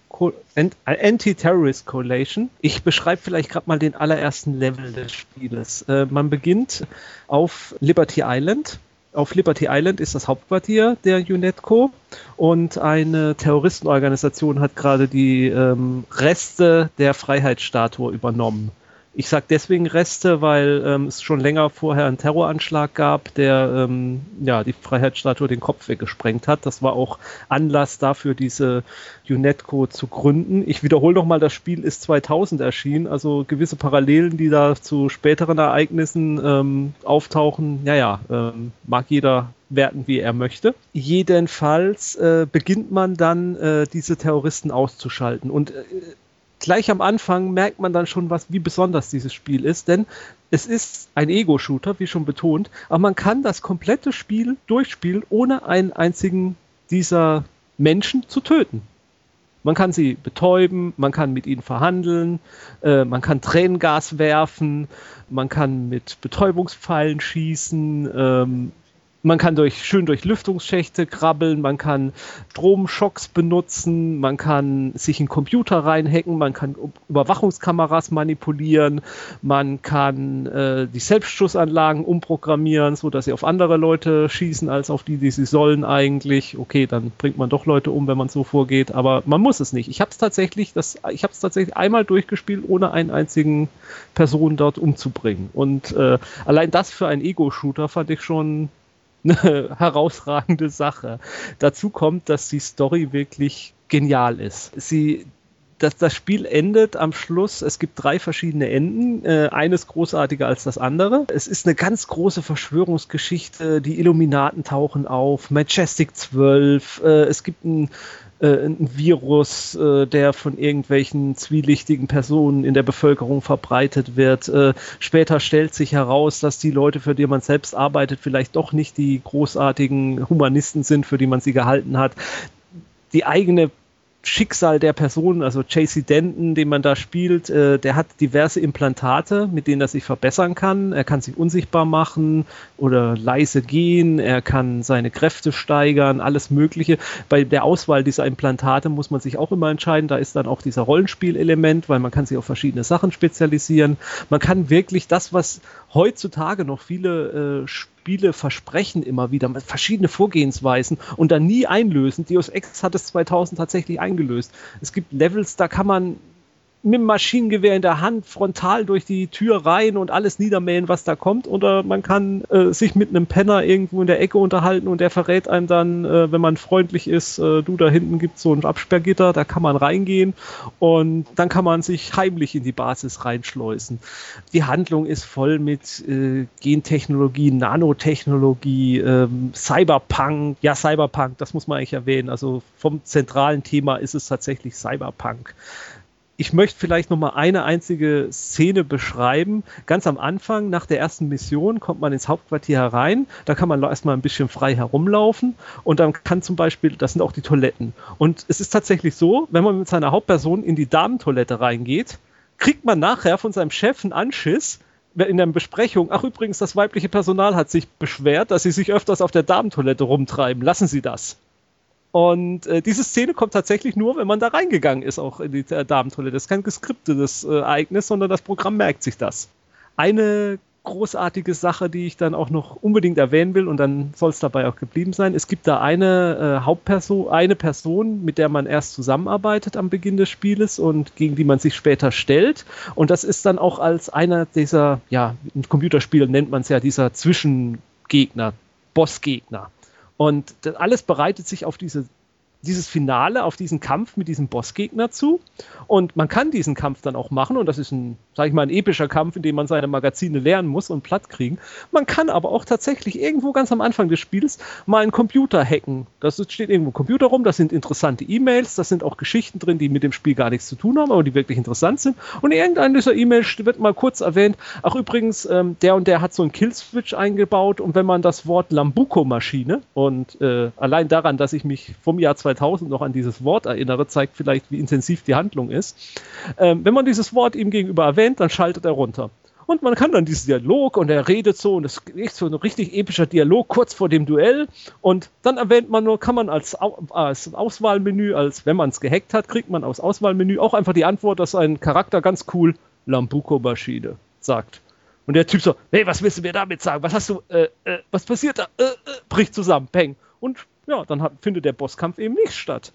Anti-Terrorist Coalition. Ich beschreibe vielleicht gerade mal den allerersten Level des Spieles. Äh, man beginnt auf Liberty Island. Auf Liberty Island ist das Hauptquartier der UNETCO und eine Terroristenorganisation hat gerade die ähm, Reste der Freiheitsstatue übernommen Ich sage deswegen Reste, weil ähm, es schon länger vorher einen Terroranschlag gab, der ähm, ja, die Freiheitsstatue den Kopf weggesprengt hat. Das war auch Anlass dafür, diese UNETCO zu gründen. Ich wiederhole nochmal, das Spiel ist 2000 erschienen, also gewisse Parallelen, die da zu späteren Ereignissen ähm, auftauchen, naja, ähm, mag jeder werten, wie er möchte. Jedenfalls äh, beginnt man dann, äh, diese Terroristen auszuschalten. Und äh, gleich am Anfang merkt man dann schon, was, wie besonders dieses Spiel ist, denn es ist ein Ego-Shooter, wie schon betont, aber man kann das komplette Spiel durchspielen, ohne einen einzigen dieser Menschen zu töten. Man kann sie betäuben, man kann mit ihnen verhandeln, äh, man kann Tränengas werfen, man kann mit Betäubungspfeilen schießen, ähm, man kann durch, schön durch Lüftungsschächte krabbeln, man kann Stromschocks benutzen, man kann sich in Computer reinhacken, man kann Überwachungskameras manipulieren, man kann äh, die Selbstschussanlagen umprogrammieren, sodass sie auf andere Leute schießen als auf die, die sie sollen eigentlich. Okay, dann bringt man doch Leute um, wenn man so vorgeht, aber man muss es nicht. Ich habe es tatsächlich, das, ich habe es tatsächlich einmal durchgespielt, ohne einen einzigen Person dort umzubringen. Und äh, allein das für einen Ego-Shooter fand ich schon eine herausragende Sache. Dazu kommt, dass die Story wirklich genial ist. Sie das, das Spiel endet am Schluss, es gibt drei verschiedene Enden, äh, eines großartiger als das andere. Es ist eine ganz große Verschwörungsgeschichte, die Illuminaten tauchen auf, Majestic 12, äh, es gibt ein äh, ein Virus, äh, der von irgendwelchen zwielichtigen Personen in der Bevölkerung verbreitet wird. Äh, später stellt sich heraus, dass die Leute, für die man selbst arbeitet, vielleicht doch nicht die großartigen Humanisten sind, für die man sie gehalten hat. Die eigene Schicksal der Person, also JC Denton, den man da spielt, äh, der hat diverse Implantate, mit denen er sich verbessern kann. Er kann sich unsichtbar machen oder leise gehen, er kann seine Kräfte steigern, alles Mögliche. Bei der Auswahl dieser Implantate muss man sich auch immer entscheiden. Da ist dann auch dieser Rollenspielelement, weil man kann sich auf verschiedene Sachen spezialisieren. Man kann wirklich das, was heutzutage noch viele äh, Spiele versprechen immer wieder verschiedene Vorgehensweisen und dann nie einlösen. Deus Ex hat es 2000 tatsächlich eingelöst. Es gibt Levels, da kann man mit dem Maschinengewehr in der Hand frontal durch die Tür rein und alles niedermähen, was da kommt. Oder man kann äh, sich mit einem Penner irgendwo in der Ecke unterhalten und der verrät einem dann, äh, wenn man freundlich ist, äh, du da hinten gibt so ein Absperrgitter, da kann man reingehen und dann kann man sich heimlich in die Basis reinschleusen. Die Handlung ist voll mit äh, Gentechnologie, Nanotechnologie, ähm, Cyberpunk. Ja, Cyberpunk, das muss man eigentlich erwähnen. Also vom zentralen Thema ist es tatsächlich Cyberpunk ich möchte vielleicht noch mal eine einzige Szene beschreiben. Ganz am Anfang, nach der ersten Mission, kommt man ins Hauptquartier herein. Da kann man erstmal ein bisschen frei herumlaufen und dann kann zum Beispiel, das sind auch die Toiletten. Und es ist tatsächlich so, wenn man mit seiner Hauptperson in die Damentoilette reingeht, kriegt man nachher von seinem Chef einen Anschiss, in der Besprechung, ach übrigens, das weibliche Personal hat sich beschwert, dass sie sich öfters auf der Damentoilette rumtreiben. Lassen Sie das. Und äh, diese Szene kommt tatsächlich nur, wenn man da reingegangen ist, auch in die äh, Damentoilette. Das ist kein geskriptetes äh, Ereignis, sondern das Programm merkt sich das. Eine großartige Sache, die ich dann auch noch unbedingt erwähnen will und dann soll es dabei auch geblieben sein. Es gibt da eine äh, Hauptperson, eine Person, mit der man erst zusammenarbeitet am Beginn des Spieles und gegen die man sich später stellt. Und das ist dann auch als einer dieser, ja, in Computerspielen nennt man es ja dieser Zwischengegner, Bossgegner. Und alles bereitet sich auf diese dieses Finale auf diesen Kampf mit diesem Bossgegner zu. Und man kann diesen Kampf dann auch machen. Und das ist ein, sag ich mal, ein epischer Kampf, in dem man seine Magazine lernen muss und platt kriegen. Man kann aber auch tatsächlich irgendwo ganz am Anfang des Spiels mal einen Computer hacken. Das steht irgendwo ein Computer rum, das sind interessante E-Mails, das sind auch Geschichten drin, die mit dem Spiel gar nichts zu tun haben, aber die wirklich interessant sind. Und in irgendeiner dieser E-Mails wird mal kurz erwähnt, ach übrigens, ähm, der und der hat so einen Killswitch eingebaut. Und wenn man das Wort Lambuco-Maschine und äh, allein daran, dass ich mich vom Jahr 2000 2000 noch an dieses Wort erinnere, zeigt vielleicht, wie intensiv die Handlung ist. Ähm, wenn man dieses Wort ihm gegenüber erwähnt, dann schaltet er runter. Und man kann dann diesen Dialog und er redet so und es ist so ein richtig epischer Dialog kurz vor dem Duell. Und dann erwähnt man nur, kann man als, als Auswahlmenü, als wenn man es gehackt hat, kriegt man aus Auswahlmenü auch einfach die Antwort, dass ein Charakter ganz cool Lambuko Maschine sagt. Und der Typ so, hey, was willst du mir damit sagen? Was hast du, äh, äh, was passiert da? Äh, äh bricht zusammen, peng. Und ja, dann hat, findet der Bosskampf eben nicht statt.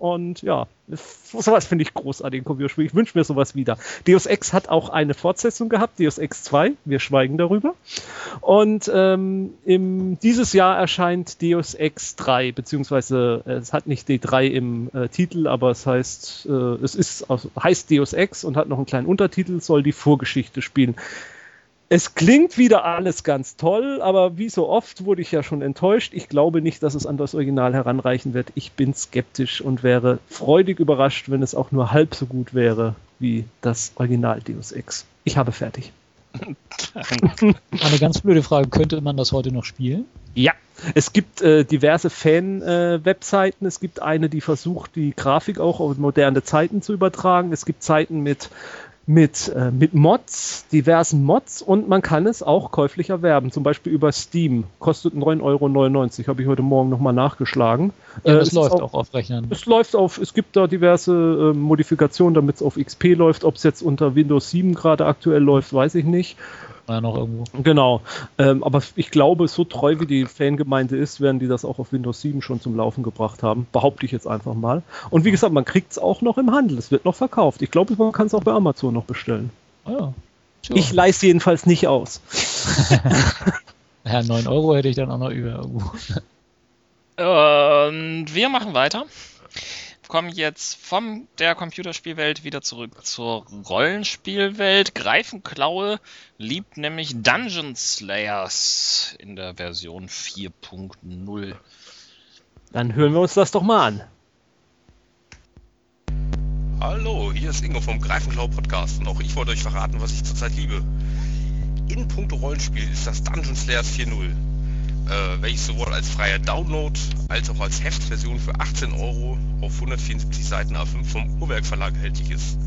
Und ja, sowas finde ich großartig in Computerspielen. Ich wünsche mir sowas wieder. Deus Ex hat auch eine Fortsetzung gehabt, Deus Ex 2. Wir schweigen darüber. Und ähm, im, dieses Jahr erscheint Deus Ex 3, beziehungsweise äh, es hat nicht D3 im äh, Titel, aber es heißt, äh, es ist, also, heißt Deus Ex und hat noch einen kleinen Untertitel, soll die Vorgeschichte spielen. Es klingt wieder alles ganz toll, aber wie so oft wurde ich ja schon enttäuscht. Ich glaube nicht, dass es an das Original heranreichen wird. Ich bin skeptisch und wäre freudig überrascht, wenn es auch nur halb so gut wäre wie das Original Deus Ex. Ich habe fertig. Eine ganz blöde Frage, könnte man das heute noch spielen? Ja, es gibt äh, diverse Fan-Webseiten. Äh, es gibt eine, die versucht, die Grafik auch auf moderne Zeiten zu übertragen. Es gibt Seiten mit mit, äh, mit Mods, diversen Mods und man kann es auch käuflich erwerben, zum Beispiel über Steam. Kostet 9,99 Euro, habe ich heute Morgen nochmal nachgeschlagen. Ja, das äh, läuft auch, auch, auf Rechnern. Es läuft auf, es gibt da diverse äh, Modifikationen, damit es auf XP läuft. Ob es jetzt unter Windows 7 gerade aktuell läuft, weiß ich nicht ja noch irgendwo. Genau. Ähm, aber ich glaube, so treu wie die Fangemeinde ist, werden die das auch auf Windows 7 schon zum Laufen gebracht haben. Behaupte ich jetzt einfach mal. Und wie gesagt, man kriegt es auch noch im Handel. Es wird noch verkauft. Ich glaube, man kann es auch bei Amazon noch bestellen. Oh ja. Sure. Ich leiste jedenfalls nicht aus. ja, 9 Euro hätte ich dann auch noch über. Und wir machen weiter kommen jetzt von der Computerspielwelt wieder zurück zur Rollenspielwelt. Greifenklaue liebt nämlich Dungeon Slayers in der Version 4.0. Dann hören wir uns das doch mal an. Hallo, hier ist Ingo vom Greifenklau Podcast und auch ich wollte euch verraten, was ich zurzeit liebe. In puncto Rollenspiel ist das Dungeon Slayers 4.0 äh, welches sowohl als freier Download als auch als Heftversion für 18 Euro auf 174 Seiten A5 vom Uhrwerk Verlag erhältlich ist.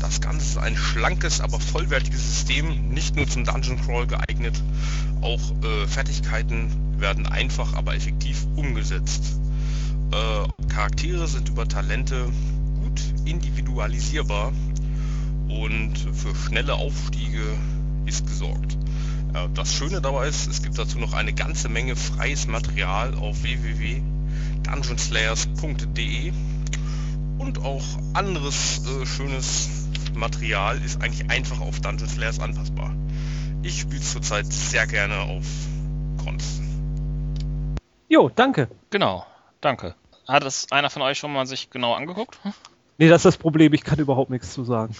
Das Ganze ist ein schlankes, aber vollwertiges System, nicht nur zum Dungeon Crawl geeignet, auch äh, Fertigkeiten werden einfach, aber effektiv umgesetzt. Äh, Charaktere sind über Talente gut individualisierbar und für schnelle Aufstiege ist gesorgt. Das Schöne dabei ist, es gibt dazu noch eine ganze Menge freies Material auf www.dungeonslayers.de und auch anderes äh, schönes Material ist eigentlich einfach auf Dungeon Slayers anpassbar. Ich spiele zurzeit sehr gerne auf Cons. Jo, danke. Genau, danke. Hat es einer von euch schon mal sich genau angeguckt? Nee, das ist das Problem, ich kann überhaupt nichts zu sagen.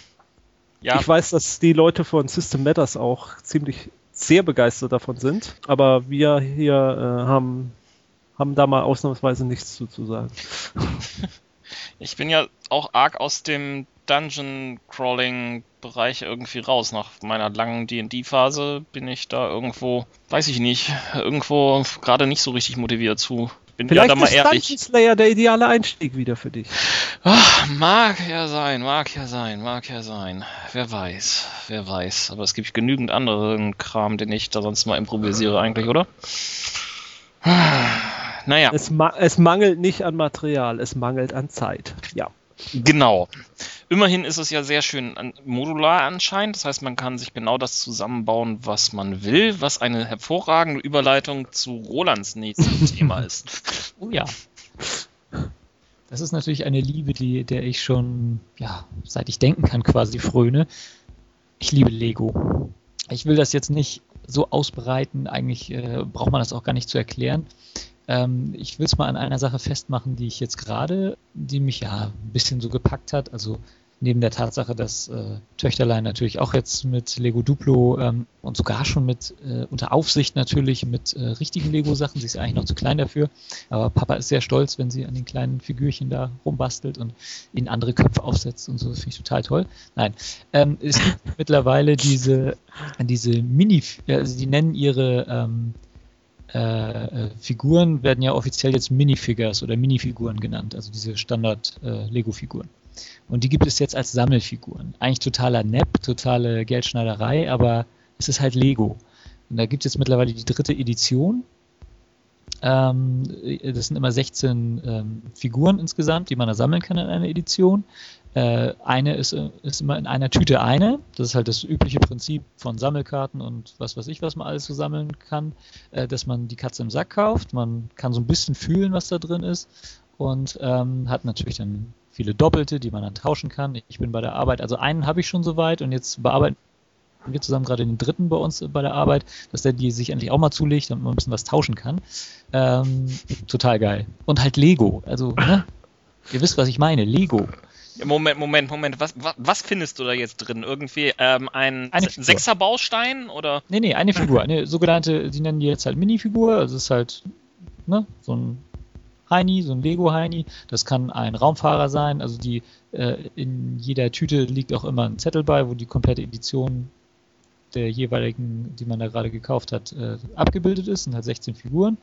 Ja. Ich weiß, dass die Leute von System Matters auch ziemlich sehr begeistert davon sind, aber wir hier äh, haben, haben da mal ausnahmsweise nichts zu, zu sagen. Ich bin ja auch arg aus dem Dungeon Crawling Bereich irgendwie raus. Nach meiner langen D&D-Phase bin ich da irgendwo, weiß ich nicht, irgendwo gerade nicht so richtig motiviert zu. Bin Vielleicht ja da mal ist ehrlich. Dungeon Slayer der ideale Einstieg wieder für dich. Ach, mag ja sein, mag ja sein, mag ja sein. Wer weiß, wer weiß. Aber es gibt genügend anderen Kram, den ich da sonst mal improvisiere eigentlich, oder? Naja. Es, ma es mangelt nicht an Material, es mangelt an Zeit. Ja. Genau. Immerhin ist es ja sehr schön modular anscheinend. Das heißt, man kann sich genau das zusammenbauen, was man will, was eine hervorragende Überleitung zu Rolands nächstem Thema ist. Oh ja. Das ist natürlich eine Liebe, die, der ich schon, ja, seit ich denken kann, quasi fröne. Ich liebe Lego. Ich will das jetzt nicht so ausbreiten, eigentlich äh, braucht man das auch gar nicht zu erklären. Ähm, ich will es mal an einer Sache festmachen, die ich jetzt gerade, die mich ja ein bisschen so gepackt hat. Also neben der Tatsache, dass äh, Töchterlein natürlich auch jetzt mit Lego Duplo ähm, und sogar schon mit äh, unter Aufsicht natürlich mit äh, richtigen Lego-Sachen, sie ist eigentlich noch zu klein dafür, aber Papa ist sehr stolz, wenn sie an den kleinen Figürchen da rumbastelt und ihnen andere Köpfe aufsetzt und so, das finde ich total toll. Nein, ähm, es gibt mittlerweile diese, diese Mini, also die nennen ihre ähm, äh, äh, Figuren werden ja offiziell jetzt Minifigures oder Minifiguren genannt, also diese Standard-Lego-Figuren. Äh, und die gibt es jetzt als Sammelfiguren. Eigentlich totaler Nepp, totale Geldschneiderei, aber es ist halt Lego. Und da gibt es jetzt mittlerweile die dritte Edition. Ähm, das sind immer 16 ähm, Figuren insgesamt, die man da sammeln kann in einer Edition. Äh, eine ist, ist immer in einer Tüte eine. Das ist halt das übliche Prinzip von Sammelkarten und was weiß ich, was man alles so sammeln kann, äh, dass man die Katze im Sack kauft. Man kann so ein bisschen fühlen, was da drin ist. und ähm, hat natürlich dann viele Doppelte, die man dann tauschen kann. Ich bin bei der Arbeit, also einen habe ich schon soweit und jetzt bearbeiten wir zusammen gerade den dritten bei uns bei der Arbeit, dass der die sich endlich auch mal zulegt, damit man ein bisschen was tauschen kann. Ähm, total geil. Und halt Lego. Also, ne? Ihr wisst, was ich meine. Lego. Moment, Moment, Moment. Was, was, was findest du da jetzt drin? Irgendwie ähm, ein. Sechser-Baustein oder? Nee, nee, eine Figur. Eine sogenannte, die nennen die jetzt halt Minifigur. Also es ist halt, ne, so ein Heini, so ein Lego-Heini. Das kann ein Raumfahrer sein. Also die, äh, in jeder Tüte liegt auch immer ein Zettel bei, wo die komplette Edition der jeweiligen, die man da gerade gekauft hat, äh, abgebildet ist. Sind halt 16 Figuren.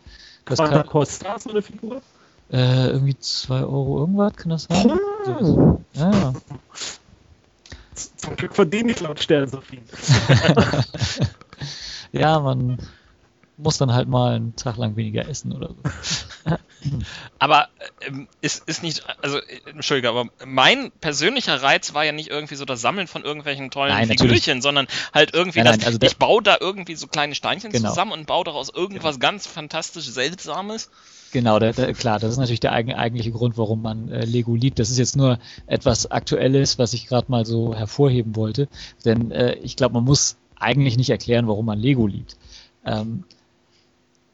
Das kann, kostet das so eine Figur? Äh, irgendwie 2 Euro irgendwas, kann das sein? So, ja, ja. Zum Glück verdiene ich laut Stern so viel. ja, man muss dann halt mal einen Tag lang weniger essen oder so. Aber ähm, ist, ist nicht, also, äh, Entschuldige, aber mein persönlicher Reiz war ja nicht irgendwie so das Sammeln von irgendwelchen tollen Nein, natürlich. Figürchen, sondern halt irgendwie, Nein, das, nein, also der- ich baue da irgendwie so kleine Steinchen Genau. zusammen und baue daraus irgendwas ganz fantastisch Seltsames. Genau, der, der, klar, das ist natürlich der eigen, eigentliche Grund, warum man äh, Lego liebt. Das ist jetzt nur etwas Aktuelles, was ich gerade mal so hervorheben wollte. Denn äh, ich glaube, man muss eigentlich nicht erklären, warum man Lego liebt. Ähm,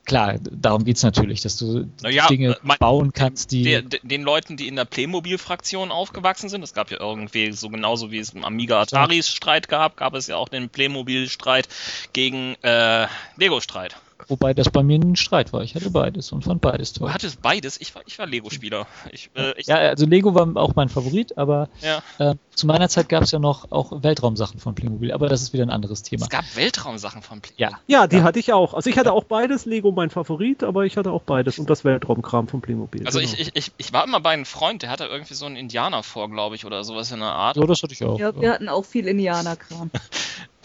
klar, darum geht's natürlich, dass du Naja, Dinge äh, mein- bauen kannst, die. Der, de- den Leuten, die in der Playmobil-Fraktion aufgewachsen sind, es gab ja irgendwie so genauso wie es im Amiga Ataris Streit gab, gab es ja auch den Playmobil-Streit gegen äh, Lego-Streit. Wobei das bei mir ein Streit war. Ich hatte beides und fand beides toll. Du hattest beides, ich war, ich war Lego-Spieler. Äh, Ja, also Lego war auch mein Favorit, aber ja. äh, zu meiner Zeit gab es ja noch auch Weltraumsachen von Playmobil, aber das ist wieder ein anderes Thema. Es gab Weltraumsachen von Playmobil. Ja, Ja, die hatte ich auch. Also ich hatte auch beides. Lego mein Favorit, aber ich hatte auch beides. Und das Weltraumkram von Playmobil. Also genau. ich, ich, ich, war immer bei einem Freund, der hatte irgendwie so einen Indianer vor, glaube ich, oder sowas in der Art. so das hatte ich auch. Ja, wir hatten auch viel Indianerkram.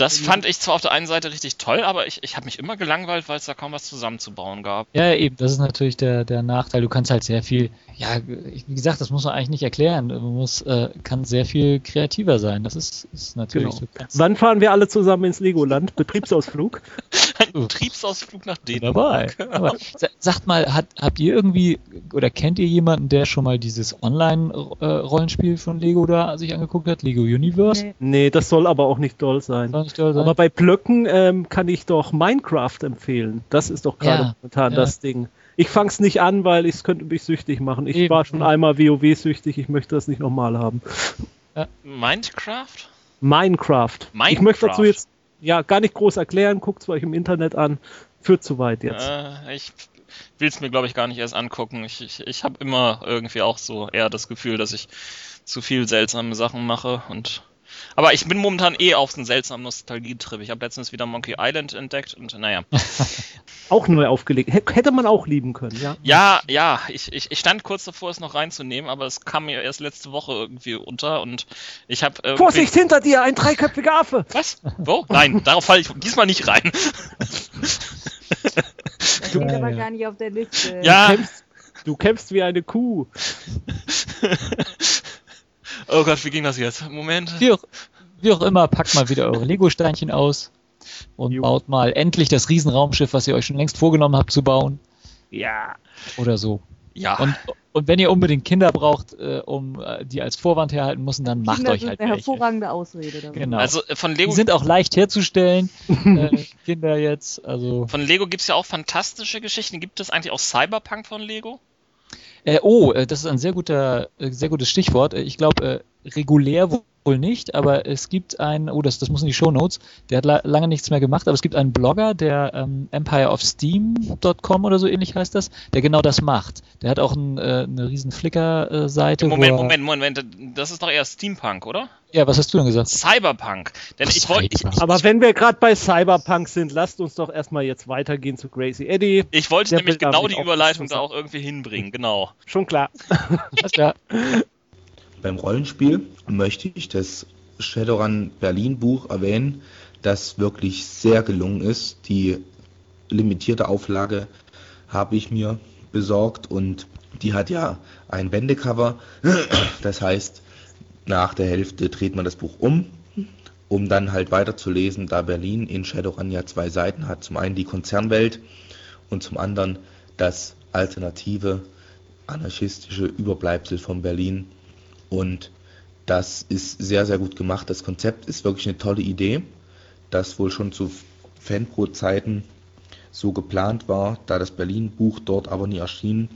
Das fand ich zwar auf der einen Seite richtig toll, aber ich, ich habe mich immer gelangweilt, weil es da kaum was zusammenzubauen gab. Ja, ja, eben, das ist natürlich der, der Nachteil. Du kannst halt sehr viel, ja, wie gesagt, das muss man eigentlich nicht erklären. Man muss, äh, kann sehr viel kreativer sein. Das ist, ist natürlich Genau. so. Ganz Wann fahren wir alle zusammen ins Legoland? Betriebsausflug? Ein. Betriebsausflug nach Dänemark. dabei. Aber, sa- sagt mal, hat, habt ihr irgendwie oder kennt ihr jemanden, der schon mal dieses Online-Rollenspiel von Lego da sich angeguckt hat? Lego Universe? Nee. Nee, das soll aber auch nicht doll sein. Soll nicht toll sein? Aber bei Blöcken ähm, kann ich doch Minecraft empfehlen. Das ist doch gerade Ja, momentan ja. das Ding. Ich fang's nicht an, weil es könnte mich süchtig machen. Ich Eben, war schon einmal WoW-süchtig, ich möchte das nicht nochmal haben. Minecraft? Minecraft. Ich Minecraft. möchte dazu jetzt ja gar nicht groß erklären, guckt's euch im Internet an. Führt zu weit jetzt. Äh, ich will es mir, glaube ich, gar nicht erst angucken. Ich, ich, ich habe immer irgendwie auch so eher das Gefühl, dass ich zu viel seltsame Sachen mache und aber ich bin momentan eh auf so einem seltsamen Nostalgietrip. Ich habe letztens wieder Monkey Island entdeckt und naja. Auch neu aufgelegt. H hätte man auch lieben können, ja. Ja, ja, ich, ich, ich stand kurz davor, es noch reinzunehmen, aber es kam mir erst letzte Woche irgendwie unter und ich habe irgendwie... Vorsicht hinter dir, ein dreiköpfiger Affe! Was? Wo? Nein, darauf falle ich diesmal nicht rein. Das steht Ja, aber ja. gar nicht auf der Liste. Ja, Du kämpfst, du kämpfst wie eine Kuh. oh Gott, wie ging das jetzt? Moment. Wie auch, wie auch immer, packt mal wieder eure Lego-Steinchen aus und Jo. baut mal endlich das Riesenraumschiff, was ihr euch schon längst vorgenommen habt zu bauen. Ja. Oder so. Ja, Und, und wenn ihr unbedingt Kinder braucht, äh, um äh, die als Vorwand herhalten müssen, dann macht Kinder euch sind halt eine welche. hervorragende Ausrede. Dafür. Genau. also äh, von die Lego sind auch leicht herzustellen, äh, Kinder jetzt. Also Von Lego gibt es ja auch fantastische Geschichten. Gibt es eigentlich auch Cyberpunk von Lego? Äh, oh, äh, das ist ein sehr guter, äh, sehr gutes Stichwort. Äh, Ich glaube, äh, regulär wohl nicht, aber es gibt einen, oh, das, das muss in die Shownotes, der hat la lange nichts mehr gemacht, aber es gibt einen Blogger, der ähm, empireofsteam.com oder so ähnlich heißt das, der genau das macht. Der hat auch ein, äh, eine riesen Flickr-Seite. Moment, Moment, Moment. Das ist doch eher Steampunk, oder? Ja, was hast du denn gesagt? Cyberpunk. Denn Ach, ich wollte. Aber wenn wir gerade bei Cyberpunk sind, lasst uns doch erstmal jetzt weitergehen zu Gracie Eddie. ich wollte nämlich genau die Überleitung da auch irgendwie hinbringen. Genau. Schon klar. Alles klar. Beim Rollenspiel möchte ich das Shadowrun Berlin Buch erwähnen, das wirklich sehr gelungen ist. Die limitierte Auflage habe ich mir besorgt und die hat ja ein Wendecover. Das heißt, nach der Hälfte dreht man das Buch um, um dann halt weiterzulesen, da Berlin in Shadowrun ja zwei Seiten hat. Zum einen die Konzernwelt und zum anderen das alternative anarchistische Überbleibsel von Berlin. Und das ist sehr, sehr gut gemacht. Das Konzept ist wirklich eine tolle Idee, das wohl schon zu Fanpro-Zeiten so geplant war, da das Berlin-Buch dort aber nie erschien,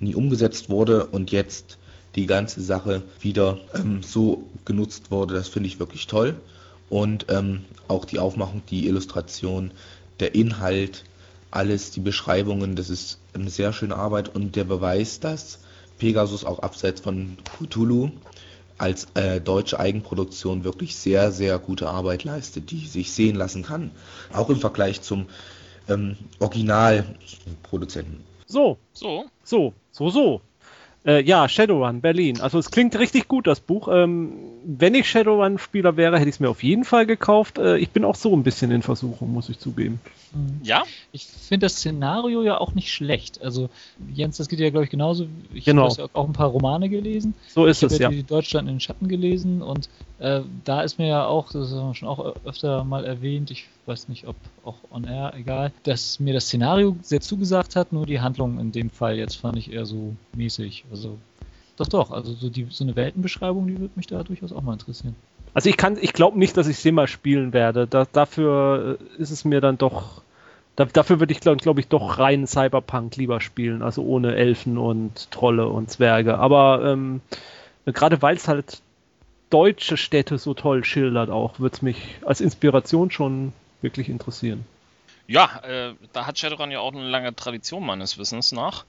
nie umgesetzt wurde und jetzt die ganze Sache wieder ähm, so genutzt wurde. Das finde ich wirklich toll. Und ähm, auch die Aufmachung, die Illustration, der Inhalt, alles, die Beschreibungen, das ist eine sehr schöne Arbeit und der Beweis, dass Pegasus auch abseits von Cthulhu als äh, deutsche Eigenproduktion wirklich sehr, sehr gute Arbeit leistet, die sich sehen lassen kann. Auch im Vergleich zum ähm, Originalproduzenten. So, So, so, so, so. Äh, ja, Shadowrun, Berlin. Also es klingt richtig gut, das Buch. Ähm, wenn ich Shadowrun-Spieler wäre, hätte ich es mir auf jeden Fall gekauft. Äh, ich bin auch so ein bisschen in Versuchung, muss ich zugeben. Mhm. ja, Ich finde das Szenario ja auch nicht schlecht. Also, Jens, das geht ja, glaube ich, genauso. Ich Genau. habe ja auch ein paar Romane gelesen. So ist ich habe es, ja ja. die Deutschland in den Schatten gelesen und äh, da ist mir ja auch, das haben wir schon auch öfter mal erwähnt, ich weiß nicht, ob auch on air, egal, dass mir das Szenario sehr zugesagt hat, nur die Handlung in dem Fall jetzt fand ich eher so mäßig. Also, doch, doch, also so, die, so eine Weltenbeschreibung, die würde mich da durchaus auch mal interessieren. Also ich kann, ich glaube nicht, dass ich sie mal spielen werde. Da, dafür äh, ist es mir dann doch. Da, dafür würde ich, glaube glaub ich, doch rein Cyberpunk lieber spielen, also ohne Elfen und Trolle und Zwerge. Aber ähm, gerade weil es halt deutsche Städte so toll schildert, auch würde es mich als Inspiration schon wirklich interessieren. ja, äh, da hat Shadowrun ja auch eine lange Tradition meines Wissens nach.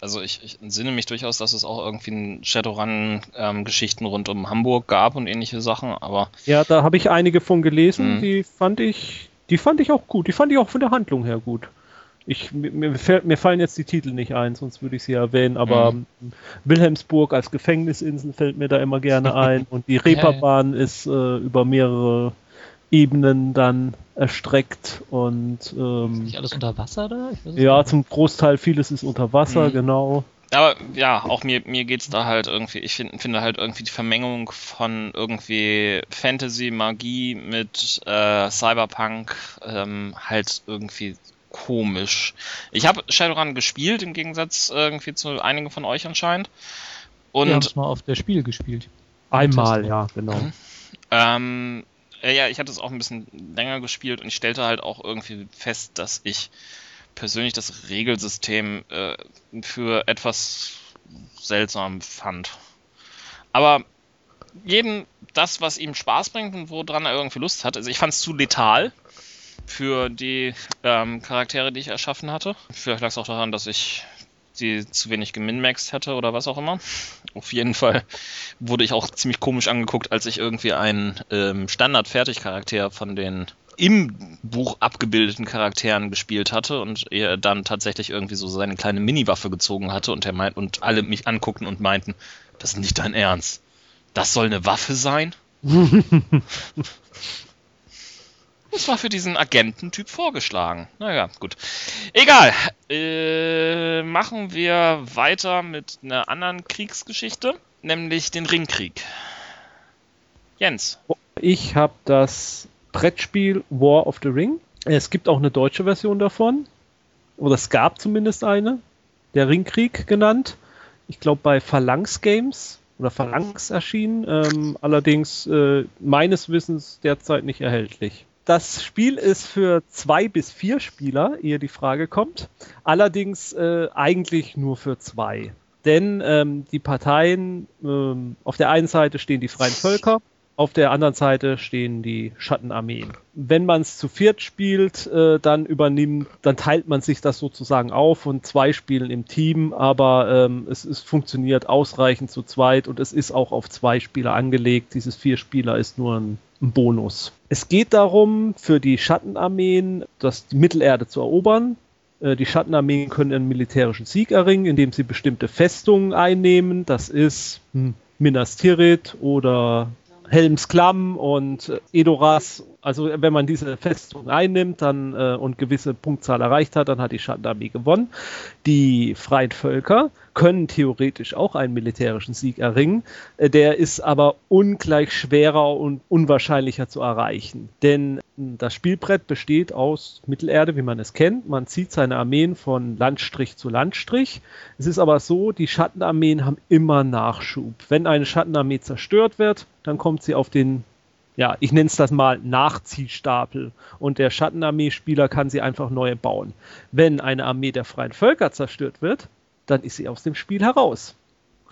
Also ich, ich entsinne mich durchaus, dass es auch irgendwie Shadowrun-Geschichten rund um Hamburg gab und ähnliche Sachen, aber Ja, da habe ich einige von gelesen, Mhm. die fand ich, die fand ich auch gut. Die fand ich auch von der Handlung her gut. Ich, mir, mir fallen jetzt die Titel nicht ein, sonst würde ich sie erwähnen, aber Mhm. Wilhelmsburg als Gefängnisinsel fällt mir da immer gerne ein und die Reeperbahn ist äh, über mehrere Ebenen dann erstreckt und Ist ähm, nicht alles unter Wasser da? Ich weiß es ja, nicht. zum Großteil vieles ist unter Wasser, Mhm. genau. Aber ja, auch mir, mir geht's da halt irgendwie, ich find, finde halt irgendwie die Vermengung von irgendwie Fantasy, Magie mit äh, Cyberpunk ähm, halt irgendwie komisch. Ich habe Shadowrun gespielt, im Gegensatz irgendwie zu einigen von euch anscheinend. Und es mal auf der Spiel gespielt. Einmal, ja, genau. Mhm. ähm, äh, ja, ich hatte es auch ein bisschen länger gespielt und ich stellte halt auch irgendwie fest, dass ich persönlich das Regelsystem äh, für etwas seltsam fand. Aber jedem das, was ihm Spaß bringt und woran er irgendwie Lust hat. Also ich fand es zu letal für die ähm, Charaktere, die ich erschaffen hatte. Vielleicht lag es auch daran, dass ich die zu wenig geminmaxed hätte oder was auch immer. Auf jeden Fall wurde ich auch ziemlich komisch angeguckt, als ich irgendwie einen ähm, Standard-Fertig-Charakter von den im Buch abgebildeten Charakteren gespielt hatte und er dann tatsächlich irgendwie so seine kleine Mini-Waffe gezogen hatte und er meint und alle mich anguckten und meinten, das ist nicht dein Ernst. Das soll eine Waffe sein? Das war für diesen Agententyp vorgeschlagen. Naja, gut. Egal. Äh, machen wir weiter mit einer anderen Kriegsgeschichte, nämlich den Ringkrieg. Jens. Ich habe das Brettspiel War of the Ring. Es gibt auch eine deutsche Version davon. Oder es gab zumindest eine. Der Ringkrieg genannt. Ich glaube bei Phalanx Games oder Phalanx erschienen. Ähm, allerdings äh, meines Wissens derzeit nicht erhältlich. Das Spiel ist für zwei bis vier Spieler, ehe die Frage kommt. Allerdings äh, eigentlich nur für zwei. Denn ähm, die Parteien, ähm, auf der einen Seite stehen die freien Völker, auf der anderen Seite stehen die Schattenarmeen. Wenn man es zu viert spielt, äh, dann übernimmt, dann teilt man sich das sozusagen auf und zwei spielen im Team, aber ähm, es, es funktioniert ausreichend zu zweit und es ist auch auf zwei Spieler angelegt. Dieses vier Spieler ist nur ein, ein Bonus. Es geht darum, für die Schattenarmeen das die Mittelerde zu erobern. Äh, Die Schattenarmeen können einen militärischen Sieg erringen, indem sie bestimmte Festungen einnehmen. Das ist hm, Minas Tirith oder Helms Klamm und äh, Edoras Also wenn man diese Festung einnimmt dann äh, und gewisse Punktzahl erreicht hat, dann hat die Schattenarmee gewonnen. Die freien Völker können theoretisch auch einen militärischen Sieg erringen. Äh, der ist aber ungleich schwerer und unwahrscheinlicher zu erreichen. Denn das Spielbrett besteht aus Mittelerde, wie man es kennt. Man zieht seine Armeen von Landstrich zu Landstrich. Es ist aber so, die Schattenarmeen haben immer Nachschub. Wenn eine Schattenarmee zerstört wird, dann kommt sie auf den ja, ich nenne es das mal Nachziehstapel und der Schattenarmee-Spieler kann sie einfach neu bauen. Wenn eine Armee der freien Völker zerstört wird, dann ist sie aus dem Spiel heraus.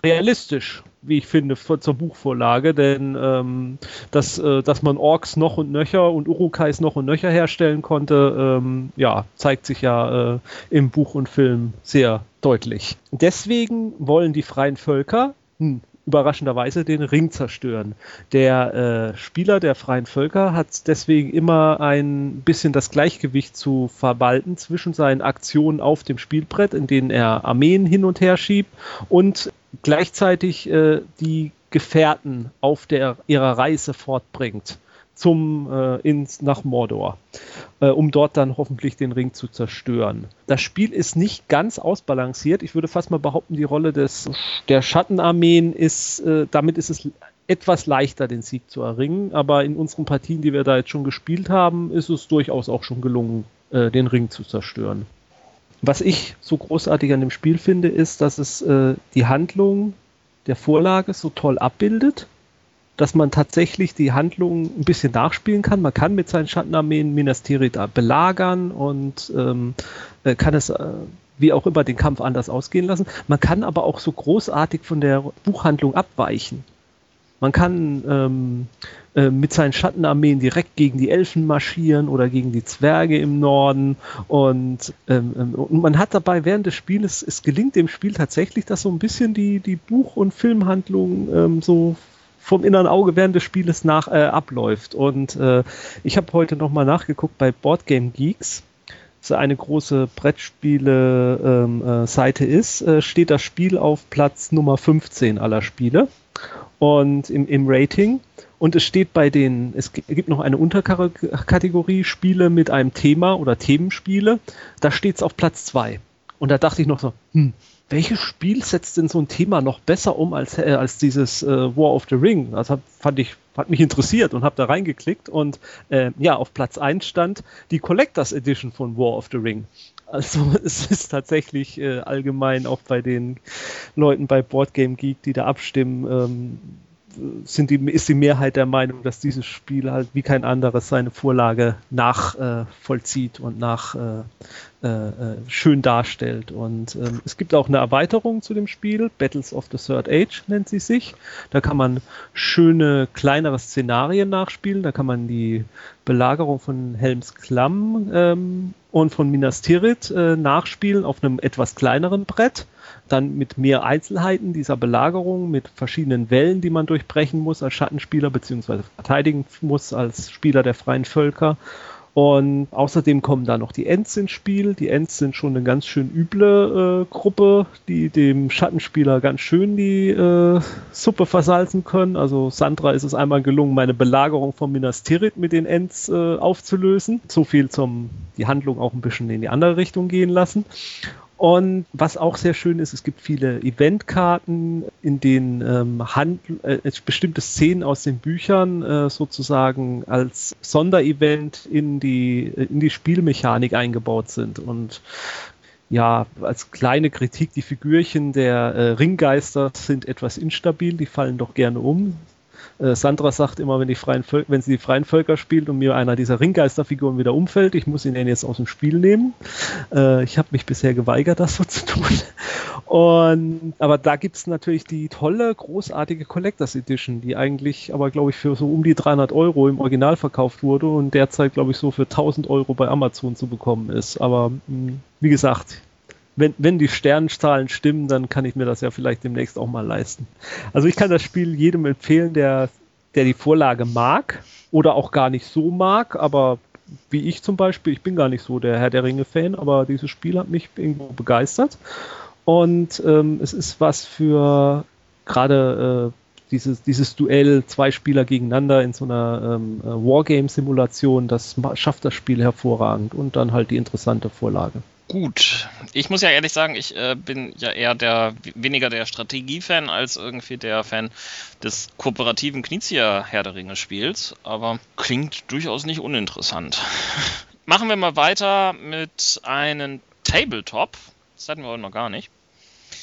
Realistisch, wie ich finde, zur Buchvorlage, denn ähm, dass, äh, dass man Orks noch und nöcher und Urukais noch und nöcher herstellen konnte, ähm, ja, zeigt sich ja äh, im Buch und Film sehr deutlich. Deswegen wollen die freien Völker hm, überraschenderweise den Ring zerstören. Der äh, Spieler der freien Völker hat deswegen immer ein bisschen das Gleichgewicht zu verwalten zwischen seinen Aktionen auf dem Spielbrett, in denen er Armeen hin und her schiebt und gleichzeitig äh, die Gefährten auf der, ihrer Reise fortbringt zum äh, ins nach Mordor, äh, um dort dann hoffentlich den Ring zu zerstören. Das Spiel ist nicht ganz ausbalanciert. Ich würde fast mal behaupten, die Rolle des der Schattenarmeen ist, äh, damit ist es etwas leichter, den Sieg zu erringen. Aber in unseren Partien, die wir da jetzt schon gespielt haben, ist es durchaus auch schon gelungen, äh, den Ring zu zerstören. Was ich so großartig an dem Spiel finde, ist, dass es äh, die Handlung der Vorlage so toll abbildet dass man tatsächlich die Handlung ein bisschen nachspielen kann. Man kann mit seinen Schattenarmeen Minas Tirith belagern und ähm, äh, kann es äh, wie auch immer den Kampf anders ausgehen lassen. Man kann aber auch so großartig von der Buchhandlung abweichen. Man kann ähm, äh, mit seinen Schattenarmeen direkt gegen die Elfen marschieren oder gegen die Zwerge im Norden und, ähm, ähm und man hat dabei während des Spieles, es gelingt dem Spiel tatsächlich, dass so ein bisschen die, die Buch- und Filmhandlung ähm, so vom inneren Auge während des Spieles nach äh, abläuft. Und äh, ich habe heute nochmal nachgeguckt bei Boardgame Geeks. So eine große Brettspiele-Seite ähm, äh, ist, äh, steht das Spiel auf Platz Nummer 15 aller Spiele und im, im Rating. Und es steht bei den, es gibt noch eine Unterkategorie Spiele mit einem Thema oder Themenspiele. Da steht es auf Platz 2. Und da dachte ich noch so, hm, welches Spiel setzt denn so ein Thema noch besser um als, äh, als dieses äh, War of the Ring? Das hat, fand ich, hat mich interessiert und habe da reingeklickt und äh, ja, auf Platz 1 stand die Collectors Edition von War of the Ring. Also es ist tatsächlich äh, allgemein auch bei den Leuten bei Boardgame Geek, die da abstimmen, ähm, sind die, ist die Mehrheit der Meinung, dass dieses Spiel halt wie kein anderes seine Vorlage nachvollzieht äh, und nach äh, äh, äh, schön darstellt. Und ähm, es gibt auch eine Erweiterung zu dem Spiel, Battles of the Third Age nennt sie sich. Da kann man schöne, kleinere Szenarien nachspielen. Da kann man die Belagerung von Helms Klamm ähm, und von Minas Tirith äh, nachspielen auf einem etwas kleineren Brett dann mit mehr Einzelheiten dieser Belagerung, mit verschiedenen Wellen, die man durchbrechen muss als Schattenspieler, beziehungsweise verteidigen muss als Spieler der freien Völker. Und außerdem kommen da noch die Ents ins Spiel. Die Ents sind schon eine ganz schön üble äh, Gruppe, die dem Schattenspieler ganz schön die äh, Suppe versalzen können. Also Sandra ist es einmal gelungen, meine Belagerung von Minas Tirith mit den Ents äh, aufzulösen. So viel zum die Handlung auch ein bisschen in die andere Richtung gehen lassen. Und was auch sehr schön ist, es gibt viele Eventkarten, in denen ähm, Hand, äh, bestimmte Szenen aus den Büchern äh, sozusagen als Sonderevent in die, in die Spielmechanik eingebaut sind. Und ja, als kleine Kritik, die Figürchen der äh, Ringgeister sind etwas instabil, die fallen doch gerne um. Äh, Sandra sagt immer, wenn, die freien wenn sie die freien Völker spielt und mir einer dieser Ringgeisterfiguren wieder umfällt, ich muss ihn jetzt aus dem Spiel nehmen. Äh, ich habe mich bisher geweigert, das so zu tun. Und, aber da gibt es natürlich die tolle, großartige Collectors Edition, die eigentlich aber, glaube ich, für so um die 300 Euro im Original verkauft wurde und derzeit, glaube ich, so für 1000 Euro bei Amazon zu bekommen ist. Aber mh, hm, wie gesagt, wenn, wenn die Sternzahlen stimmen, dann kann ich mir das ja vielleicht demnächst auch mal leisten. Also ich kann das Spiel jedem empfehlen, der, der die Vorlage mag oder auch gar nicht so mag, aber wie ich zum Beispiel, ich bin gar nicht so der Herr der Ringe-Fan, aber dieses Spiel hat mich irgendwo begeistert. Und ähm, es ist was für gerade äh, dieses, dieses Duell, zwei Spieler gegeneinander in so einer ähm, äh, Wargame-Simulation, das schafft das Spiel hervorragend und dann halt die interessante Vorlage. Gut, ich muss ja ehrlich sagen, ich äh, bin ja eher der weniger der Strategie-Fan als irgendwie der Fan des kooperativen Knizia Herr der Ringe Spiels, aber klingt durchaus nicht uninteressant. Machen wir mal weiter mit einem Tabletop. Das hatten wir heute noch gar nicht.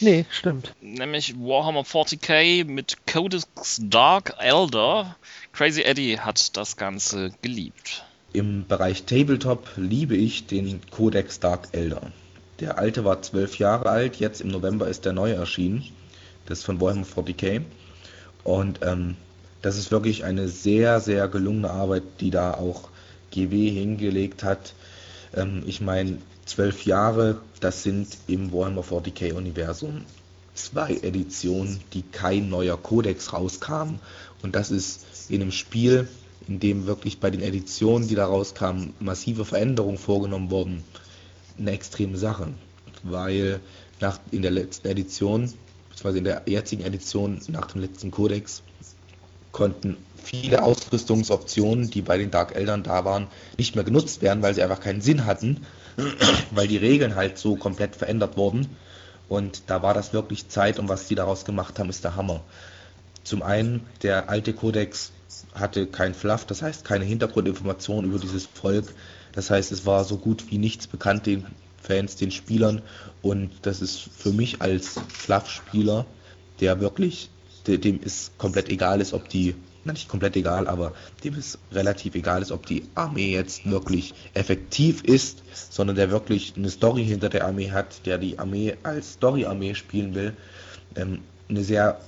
Nee, stimmt. Nämlich Warhammer 40k mit Codex Dark Elder. Crazy Eddie hat das Ganze geliebt. Im Bereich Tabletop liebe ich den Codex Dark Elder. Der alte war zwölf Jahre alt, jetzt im November ist der neue erschienen. Das ist von Warhammer 40k. Und ähm, das ist wirklich eine sehr, sehr gelungene Arbeit, die da auch GW hingelegt hat. Ähm, ich meine, zwölf Jahre, das sind im Warhammer 40k Universum zwei Editionen, die kein neuer Codex rauskam. Und das ist in einem Spiel, in dem wirklich bei den Editionen, die da rauskamen, massive Veränderungen vorgenommen wurden, eine extreme Sache. Weil nach, in der letzten Edition, beziehungsweise in der jetzigen Edition nach dem letzten Codex, konnten viele Ausrüstungsoptionen, die bei den Dark Eldern da waren, nicht mehr genutzt werden, weil sie einfach keinen Sinn hatten, weil die Regeln halt so komplett verändert wurden. Und da war das wirklich Zeit und was die daraus gemacht haben, ist der Hammer. Zum einen, der alte Kodex hatte kein Fluff, das heißt keine Hintergrundinformationen über dieses Volk. Das heißt, es war so gut wie nichts bekannt den Fans, den Spielern. Und das ist für mich als Fluff-Spieler, der wirklich, de- dem ist komplett egal ist, ob die, nicht komplett egal, aber dem ist relativ egal ist, ob die Armee jetzt wirklich effektiv ist, sondern der wirklich eine Story hinter der Armee hat, der die Armee als Story-Armee spielen will. Ähm, eine sehr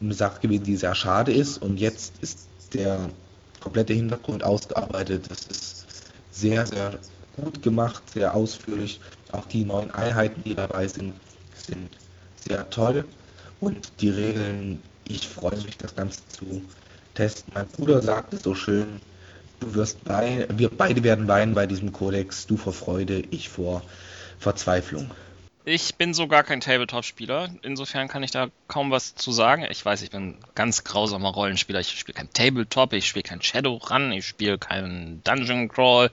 eine Sache gewesen, die sehr schade ist und jetzt ist der komplette Hintergrund ausgearbeitet. Das ist sehr, sehr gut gemacht, sehr ausführlich. Auch die neuen Einheiten, die dabei sind, sind sehr toll. Und die Regeln, ich freue mich, das Ganze zu testen. Mein Bruder sagte so schön, du wirst weinen, wir beide werden weinen bei diesem Kodex, du vor Freude, ich vor Verzweiflung. Ich bin so gar kein Tabletop-Spieler, insofern kann ich da kaum was zu sagen. Ich weiß, ich bin ein ganz grausamer Rollenspieler. Ich spiele kein Tabletop, ich spiele kein Shadowrun, ich spiele keinen Dungeon Crawl.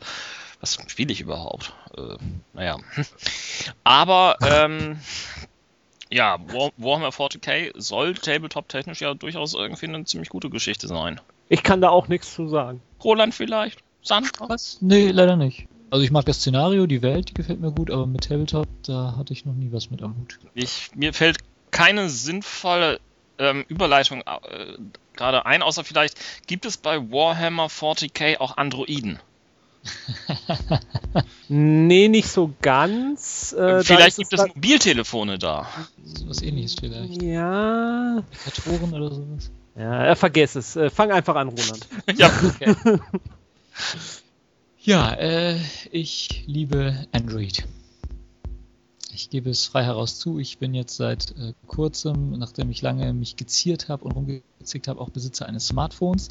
Was spiele ich überhaupt? Äh, naja. Aber, ähm, ja, War Warhammer 40k soll Tabletop-technisch ja durchaus irgendwie eine ziemlich gute Geschichte sein. Ich kann da auch nichts zu sagen. Roland vielleicht? Sandra? Was? Nee, leider nicht. Also ich mag das Szenario, die Welt, die gefällt mir gut, aber mit Tabletop, da hatte ich noch nie was mit am Hut. Ich, mir fällt keine sinnvolle ähm, Überleitung äh, gerade ein, außer vielleicht gibt es bei Warhammer 40k auch Androiden. Nee, nicht so ganz. Äh, da vielleicht gibt es Mobiltelefone da. So was ähnliches vielleicht. Ja. Motoren oder sowas. Ja, äh, vergess es. Äh, fang einfach an, Roland. ja, Ja, äh, ich liebe Android. Ich gebe es frei heraus zu, ich bin jetzt seit äh, kurzem, nachdem ich lange mich geziert habe und rumgezickt habe, auch Besitzer eines Smartphones.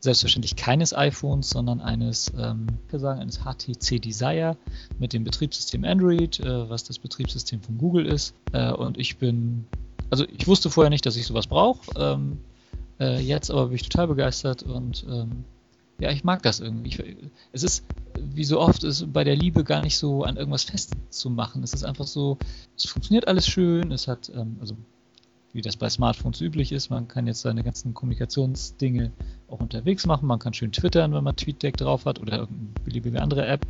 Selbstverständlich keines iPhones, sondern eines, ähm, ich würde sagen, eines HTC Desire mit dem Betriebssystem Android, äh, was das Betriebssystem von Google ist. Äh, und ich bin, also ich wusste vorher nicht, dass ich sowas brauche. Ähm, äh, jetzt aber bin ich total begeistert und ähm, ja, ich mag das irgendwie. Ich, es ist, wie so oft, ist bei der Liebe gar nicht so an irgendwas festzumachen. Es ist einfach so, es funktioniert alles schön, es hat, ähm, also wie das bei Smartphones üblich ist, man kann jetzt seine ganzen Kommunikationsdinge auch unterwegs machen, man kann schön twittern, wenn man TweetDeck drauf hat oder irgendeine beliebige andere App,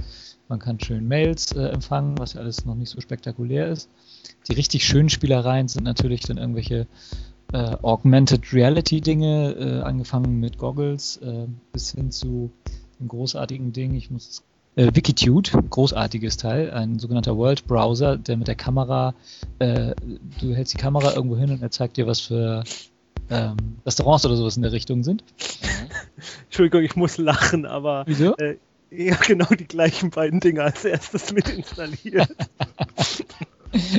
man kann schön Mails äh, empfangen, was ja alles noch nicht so spektakulär ist. Die richtig schönen Spielereien sind natürlich dann irgendwelche äh, Augmented Reality Dinge, äh, angefangen mit Goggles äh, bis hin zu dem großartigen Ding, ich muss es äh, Wikitude, großartiges Teil, ein sogenannter World Browser, der mit der Kamera, äh, du hältst die Kamera irgendwo hin und er zeigt dir, was für ähm, Restaurants oder sowas in der Richtung sind. Entschuldigung, ich muss lachen, aber Wieso? äh, ja, genau die gleichen beiden Dinge als erstes mit installiert.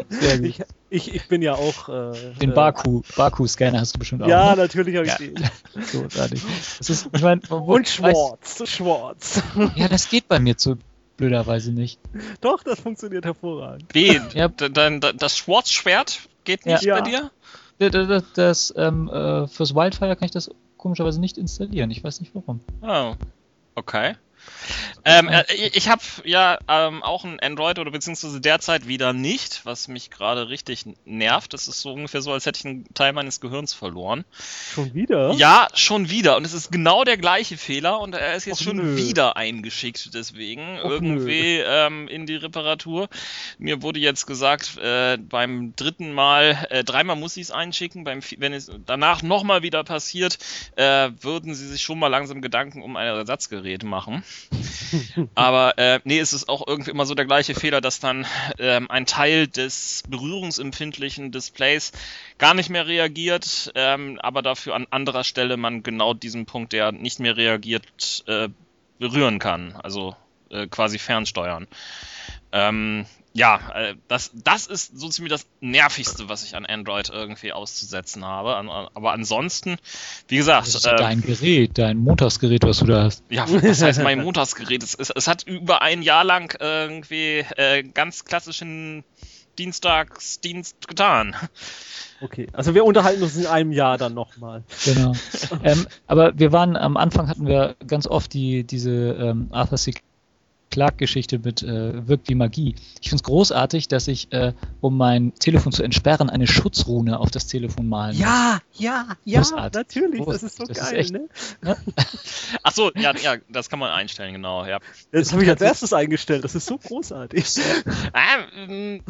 Sehr gut. ich, ich, ich bin ja auch. Äh, Den Baku, Baku-Scanner hast du bestimmt auch. Ja, ne? natürlich habe ich Ja. den. großartig. Das ist, ich mein, wo- Und weiß- Schwarz, Schwarz. Ja, das geht bei mir zu blöderweise nicht. Doch, das funktioniert hervorragend. Wen? Ja. Dein, das Schwarzschwert geht nicht Ja. bei dir? Das, das, das ähm, äh, fürs Wildfire kann ich das komischerweise nicht installieren. Ich weiß nicht warum. Oh, okay. Ähm, äh, ich habe ja ähm, auch ein Android oder beziehungsweise derzeit wieder nicht, was mich gerade richtig nervt. Das ist so ungefähr so, als hätte ich einen Teil meines Gehirns verloren. Schon wieder? Ja, schon wieder. Und es ist genau der gleiche Fehler und er ist jetzt Och, schon nö. wieder eingeschickt, deswegen Och, irgendwie ähm, in die Reparatur. Mir wurde jetzt gesagt, äh, beim dritten Mal, äh, dreimal muss ich es einschicken, beim, wenn es danach nochmal wieder passiert, äh, würden sie sich schon mal langsam Gedanken um ein Ersatzgerät machen. Aber äh, nee, es ist auch irgendwie immer so der gleiche Fehler, dass dann ähm, ein Teil des berührungsempfindlichen Displays gar nicht mehr reagiert, ähm, aber dafür an anderer Stelle man genau diesen Punkt, der nicht mehr reagiert, äh, berühren kann. Also äh, quasi fernsteuern. Ähm, ja, äh, das, das ist so ziemlich das Nervigste, was ich an Android irgendwie auszusetzen habe. Aber ansonsten, wie gesagt, Das ist äh, dein Gerät, dein Montagsgerät, was du da hast. ja, was heißt mein Montagsgerät? Es, es, es hat über ein Jahr lang irgendwie äh, ganz klassischen Dienstagsdienst getan. Okay, also wir unterhalten uns in einem Jahr dann nochmal. Genau. ähm, aber wir waren am Anfang hatten wir ganz oft die diese ähm, Arthur C. Clarke-Geschichte mit äh, wirkt wie Magie. Ich finde es großartig, dass ich, äh, um mein Telefon zu entsperren, eine Schutzrune auf das Telefon malen muss. Ja, ja, ja, Großartig. natürlich, das ist so Das ist geil, echt- ne? Ach so, ja, ja, das kann man einstellen, genau, ja. Das habe ich als erstes eingestellt, das ist so großartig. Ähm,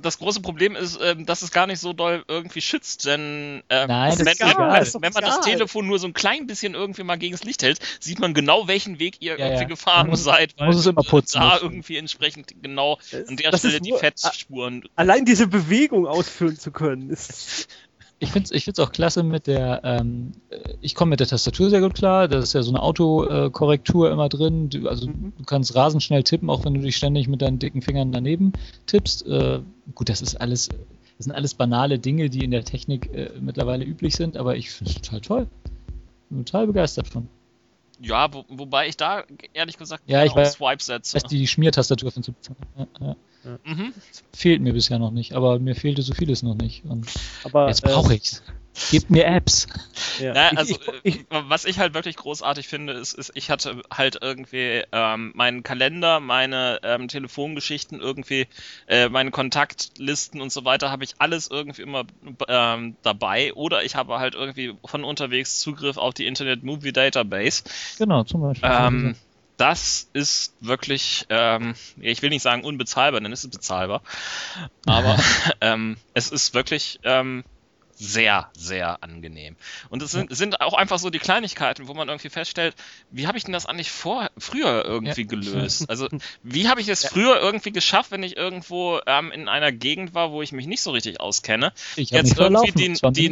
das große Problem ist, ähm, dass es gar nicht so doll irgendwie schützt, denn ähm, Nein, das wenn, ist wenn, egal. wenn, ist man das. Telefon nur so ein klein bisschen irgendwie mal gegen das Licht hält, sieht man genau, welchen Weg ihr Ja, irgendwie ja. gefahren Man muss- seid, man muss es immer putzen da müssen. irgendwie entsprechend genau an der Das Stelle die Fettspuren Allein diese Bewegung ausführen zu können, ist Ich finde es ich find's auch klasse mit der, ähm, äh, ich komme mit der Tastatur sehr gut klar, da ist ja so eine Autokorrektur immer drin, du, also du kannst rasend schnell tippen, auch wenn du dich ständig mit deinen dicken Fingern daneben tippst. Äh, gut, das ist alles, das sind alles banale Dinge, die in der Technik äh, mittlerweile üblich sind, aber ich finde es total toll. Bin total begeistert von. Ja, wo, wobei ich da ehrlich gesagt Ja, ich weiß- Swipe setze. Heißt, die Schmiertastatur von ja, ja. Mhm. Fehlt mir bisher noch nicht, aber mir fehlte so vieles noch nicht. Und aber jetzt brauche ich's. Gebt mir Apps. ja. Na, Ich- also, ich, ich, äh, was ich halt wirklich großartig finde, ist, ist ich hatte halt irgendwie ähm, meinen Kalender, meine ähm, Telefongeschichten irgendwie, äh, meine Kontaktlisten und so weiter, habe ich alles irgendwie immer ähm, dabei. Oder ich habe halt irgendwie von unterwegs Zugriff auf die Internet Movie Database. Genau, zum Beispiel. Ähm, das ist wirklich, ähm, ich will nicht sagen unbezahlbar, denn es ist bezahlbar. Aber ähm, es ist wirklich ähm, sehr, sehr angenehm. Und es sind, sind auch einfach so die Kleinigkeiten, wo man irgendwie feststellt, wie habe ich denn das eigentlich vor, früher irgendwie Ja. gelöst? Also, wie habe ich es früher irgendwie geschafft, wenn ich irgendwo ähm, in einer Gegend war, wo ich mich nicht so richtig auskenne, jetzt irgendwie Es waren die,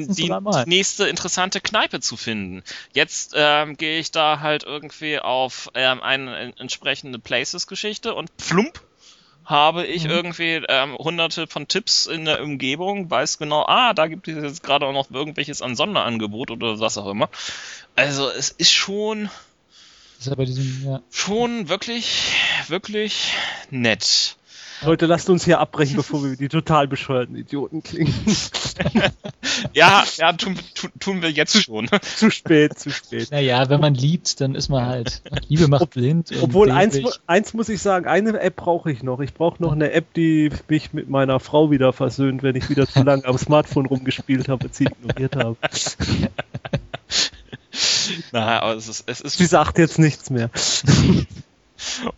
nächste interessante Kneipe zu finden. Jetzt ähm, gehe ich da halt irgendwie auf ähm, eine entsprechende Places-Geschichte und plump habe ich Mhm. irgendwie ähm, hunderte von Tipps in der Umgebung, weiß genau, ah, da gibt es jetzt gerade auch noch irgendwelches an Sonderangebot oder was auch immer. Also es ist schon, ist diesem, ja. schon wirklich, wirklich nett. Leute, lasst uns hier abbrechen, bevor wir wie die total bescheuerten Idioten klingen. Ja, ja, tun, tun, tun wir jetzt schon. zu spät, zu spät. Naja, wenn man liebt, dann ist man halt. Liebe macht blind. und Obwohl, eins, eins muss ich sagen, eine App brauche ich noch. Ich brauche noch eine App, die mich mit meiner Frau wieder versöhnt, wenn ich wieder zu lange am Smartphone rumgespielt habe und sie ignoriert habe. Na, aber es ist, es ist Sie sagt jetzt nichts mehr.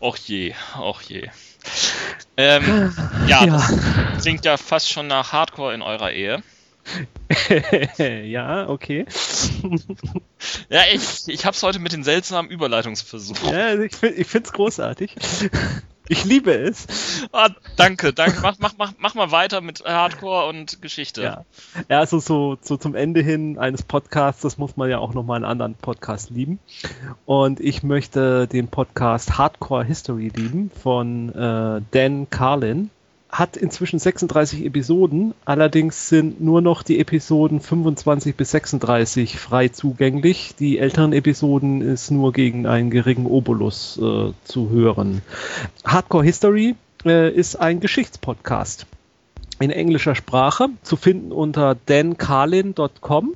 Och je, och je. Ähm, ja, Ja. das klingt ja fast schon nach Hardcore in eurer Ehe. ja, okay. Ja, ich, ich hab's heute mit den seltsamen Überleitungsversuchen. Ja, ich ich find's großartig. Ich liebe es. Ah, danke, danke. Mach, mach, mach, mach mal weiter mit Hardcore und Geschichte. Ja. Ja, also so, so zum Ende hin eines Podcasts, das muss man ja auch nochmal einen anderen Podcast lieben. Und ich möchte den Podcast Hardcore History lieben von äh, Dan Carlin. Hat inzwischen 36 Episoden, allerdings sind nur noch die Episoden 25 bis 36 frei zugänglich. Die älteren Episoden ist nur gegen einen geringen Obolus äh, zu hören. Hardcore History äh, ist ein Geschichtspodcast. in englischer Sprache, zu finden unter dancarlin.com.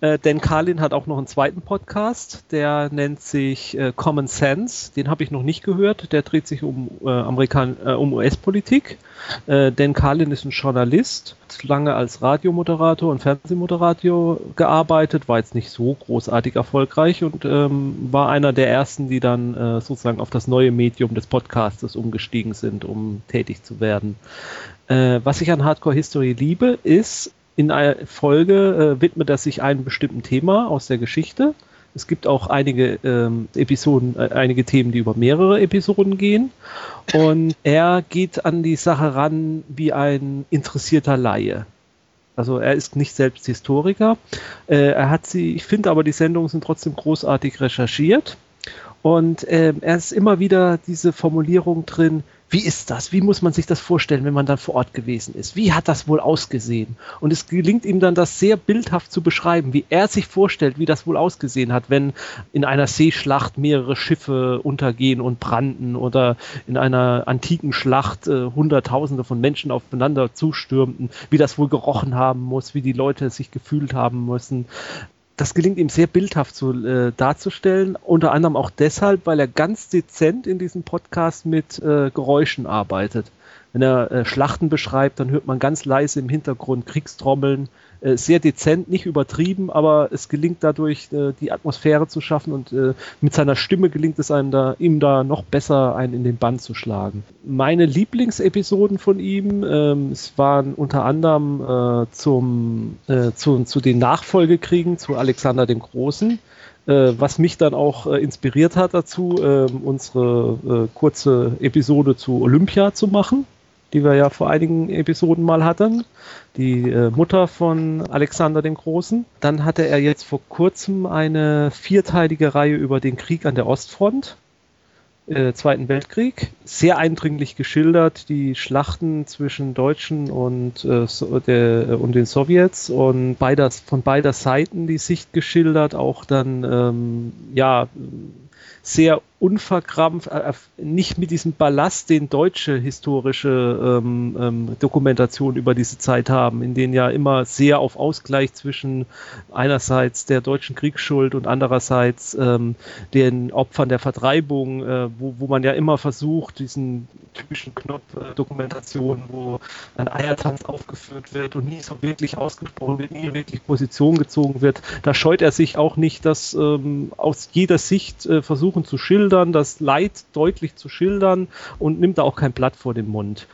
Äh, Dan Carlin hat auch noch einen zweiten Podcast, der nennt sich äh, Common Sense. Den habe ich noch nicht gehört. Der dreht sich um, äh, äh, um US-Politik. Äh, Dan Carlin ist ein Journalist, lange als Radiomoderator und Fernsehmoderator gearbeitet, war jetzt nicht so großartig erfolgreich und ähm, war einer der ersten, die dann äh, sozusagen auf das neue Medium des Podcastes umgestiegen sind, um tätig zu werden. Äh, was ich an Hardcore History liebe, ist, in einer Folge äh, widmet er sich einem bestimmten Thema aus der Geschichte. Es gibt auch einige ähm, Episoden, äh, einige Themen, die über mehrere Episoden gehen. Und er geht an die Sache ran wie ein interessierter Laie. Also er ist nicht selbst Historiker. Äh, er hat sie, ich finde aber die Sendungen sind trotzdem großartig recherchiert. Und äh, er ist immer wieder diese Formulierung drin, wie ist das? Wie muss man sich das vorstellen, wenn man dann vor Ort gewesen ist? Wie hat das wohl ausgesehen? Und es gelingt ihm dann, das sehr bildhaft zu beschreiben, wie er sich vorstellt, wie das wohl ausgesehen hat, wenn in einer Seeschlacht mehrere Schiffe untergehen und brannten oder in einer antiken Schlacht äh, Hunderttausende von Menschen aufeinander zustürmten, wie das wohl gerochen haben muss, wie die Leute sich gefühlt haben müssen das gelingt ihm sehr bildhaft zu, äh, darzustellen, unter anderem auch deshalb, weil er ganz dezent in diesem Podcast mit äh, Geräuschen arbeitet. Wenn er äh, Schlachten beschreibt, dann hört man ganz leise im Hintergrund Kriegstrommeln, sehr dezent, nicht übertrieben, aber es gelingt dadurch, äh, die Atmosphäre zu schaffen und äh, mit seiner Stimme gelingt es einem da, ihm da noch besser einen in den Bann zu schlagen. Meine Lieblingsepisoden von ihm, ähm, es waren unter anderem äh, zum, äh, zu, zu den Nachfolgekriegen zu Alexander dem Großen was mich dann auch äh, inspiriert hat dazu, äh, unsere äh, kurze Episode zu Olympia zu machen die wir ja vor einigen Episoden mal hatten, die äh, Mutter von Alexander dem Großen. Dann hatte er jetzt vor kurzem eine vierteilige Reihe über den Krieg an der Ostfront, äh, Zweiten Weltkrieg. Sehr eindringlich geschildert, die Schlachten zwischen Deutschen und, äh, so, der, und den Sowjets und beider, von beider Seiten die Sicht geschildert, auch dann ähm, ja sehr unverkrampft, äh, nicht mit diesem Ballast, den deutsche historische ähm, ähm, Dokumentationen über diese Zeit haben, in denen ja immer sehr auf Ausgleich zwischen einerseits der deutschen Kriegsschuld und andererseits ähm, den Opfern der Vertreibung, äh, wo, wo man ja immer versucht, diesen typischen Knopf-Dokumentationen, wo ein Eiertanz aufgeführt wird und nie so wirklich ausgesprochen wird, nie wirklich Position gezogen wird, da scheut er sich auch nicht, das ähm, aus jeder Sicht äh, versuchen zu schildern das Leid deutlich zu schildern und nimmt da auch kein Blatt vor den Mund.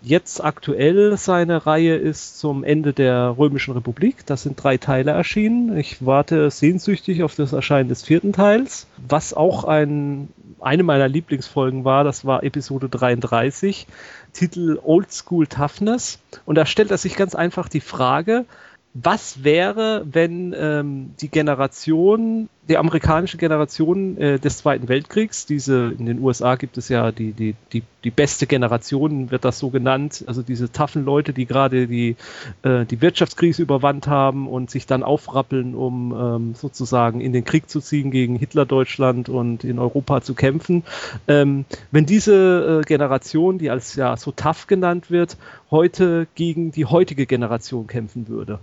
Jetzt aktuell seine Reihe ist zum Ende der Römischen Republik. Das sind drei Teile erschienen. Ich warte sehnsüchtig auf das Erscheinen des vierten Teils. Was auch ein, eine meiner Lieblingsfolgen war, das war Episode 33, Titel Old School Toughness. Und da stellt er sich ganz einfach die Frage, was wäre, wenn ähm, die Generation, die amerikanische Generation äh, des Zweiten Weltkriegs, diese in den USA gibt es ja die, die, die, die beste Generation, wird das so genannt, also diese taffen Leute, die gerade die, äh, die Wirtschaftskrise überwandt haben und sich dann aufrappeln, um ähm, sozusagen in den Krieg zu ziehen gegen Hitler-Deutschland und in Europa zu kämpfen. Ähm, wenn diese äh, Generation, die als ja so tough genannt wird, heute gegen die heutige Generation kämpfen würde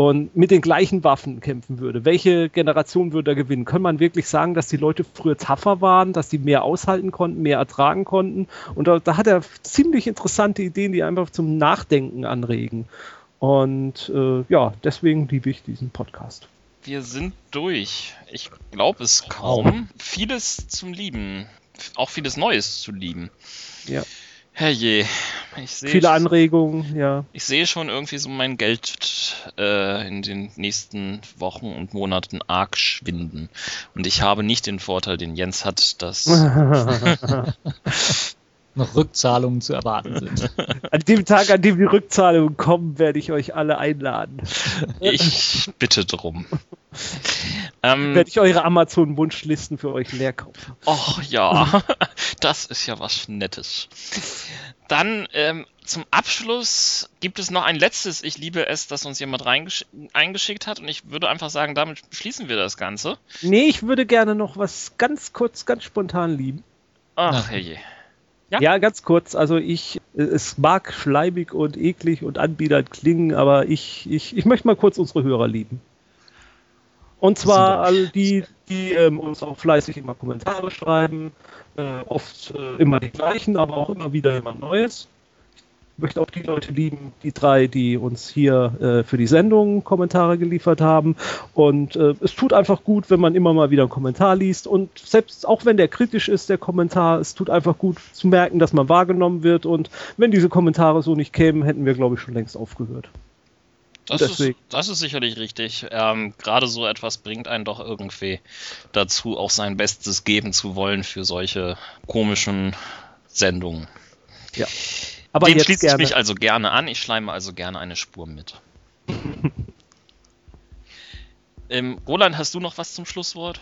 und mit den gleichen Waffen kämpfen würde, welche Generation würde er gewinnen? Kann man wirklich sagen, dass die Leute früher tougher waren, dass die mehr aushalten konnten, mehr ertragen konnten? Und da, da hat er ziemlich interessante Ideen, die einfach zum Nachdenken anregen. Und äh, ja, deswegen liebe ich diesen Podcast. Wir sind durch. Ich glaube es kaum. Vieles zum Lieben. Auch vieles Neues zu lieben. Ja. Herrje. Viele Anregungen, ja. Ich sehe schon irgendwie so mein Geld äh, in den nächsten Wochen und Monaten arg schwinden. Und ich habe nicht den Vorteil, den Jens hat, dass noch Rückzahlungen zu erwarten sind. An dem Tag, an dem die Rückzahlungen kommen, werde ich euch alle einladen. Ich bitte drum. Ähm, werde ich eure Amazon-Wunschlisten für euch leer kaufen. Och ja, das ist ja was Nettes. Dann ähm, zum Abschluss gibt es noch ein letztes Ich liebe es, das uns jemand eingeschickt hat. Und ich würde einfach sagen, damit schließen wir das Ganze. Nee, ich würde gerne noch was ganz kurz, ganz spontan lieben. Ach, herrje. Ja? Ja, ganz kurz. Also ich, es mag schleimig und eklig und anbiedernd klingen, aber ich, ich, ich möchte mal kurz unsere Hörer lieben. Und zwar all die, die ähm, uns auch fleißig immer Kommentare schreiben, äh, oft äh, immer die gleichen, aber auch immer wieder jemand Neues. Ich möchte auch die Leute lieben, die drei, die uns hier äh, für die Sendung Kommentare geliefert haben. Und äh, es tut einfach gut, wenn man immer mal wieder einen Kommentar liest. Und selbst auch wenn der kritisch ist, der Kommentar, es tut einfach gut zu merken, dass man wahrgenommen wird. Und wenn diese Kommentare so nicht kämen, hätten wir, glaube ich, schon längst aufgehört. Das ist, das ist sicherlich richtig. Ähm, Gerade so etwas bringt einen doch irgendwie dazu, auch sein Bestes geben zu wollen für solche komischen Sendungen. Aber Dem jetzt schließe gerne. ich mich also gerne an. Ich schleime also gerne eine Spur mit. ähm, Roland, hast du noch was zum Schlusswort?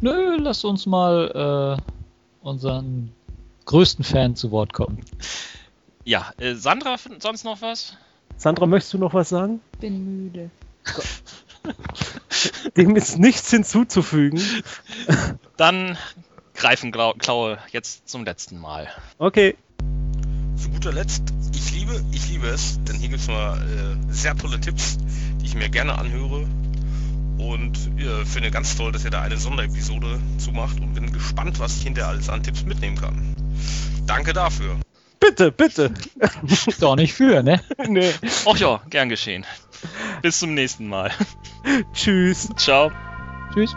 Nö, lass uns mal äh, unseren größten Fan zu Wort kommen. Ja, äh, Sandra, sonst noch was? Sandra, möchtest du noch was sagen? Bin müde. Dem ist nichts hinzuzufügen. Dann greifen Klaue jetzt zum letzten Mal. Okay. Zu guter Letzt, ich liebe, ich liebe es, denn hier gibt es mal äh, sehr tolle Tipps, die ich mir gerne anhöre. Und äh, finde ganz toll, dass ihr da eine Sonderepisode zu macht und bin gespannt, was ich hinterher alles an Tipps mitnehmen kann. Danke dafür. Bitte, bitte. Doch nicht für, ne? nee. Och ja, gern geschehen. Bis zum nächsten Mal. Tschüss. Ciao. Tschüss.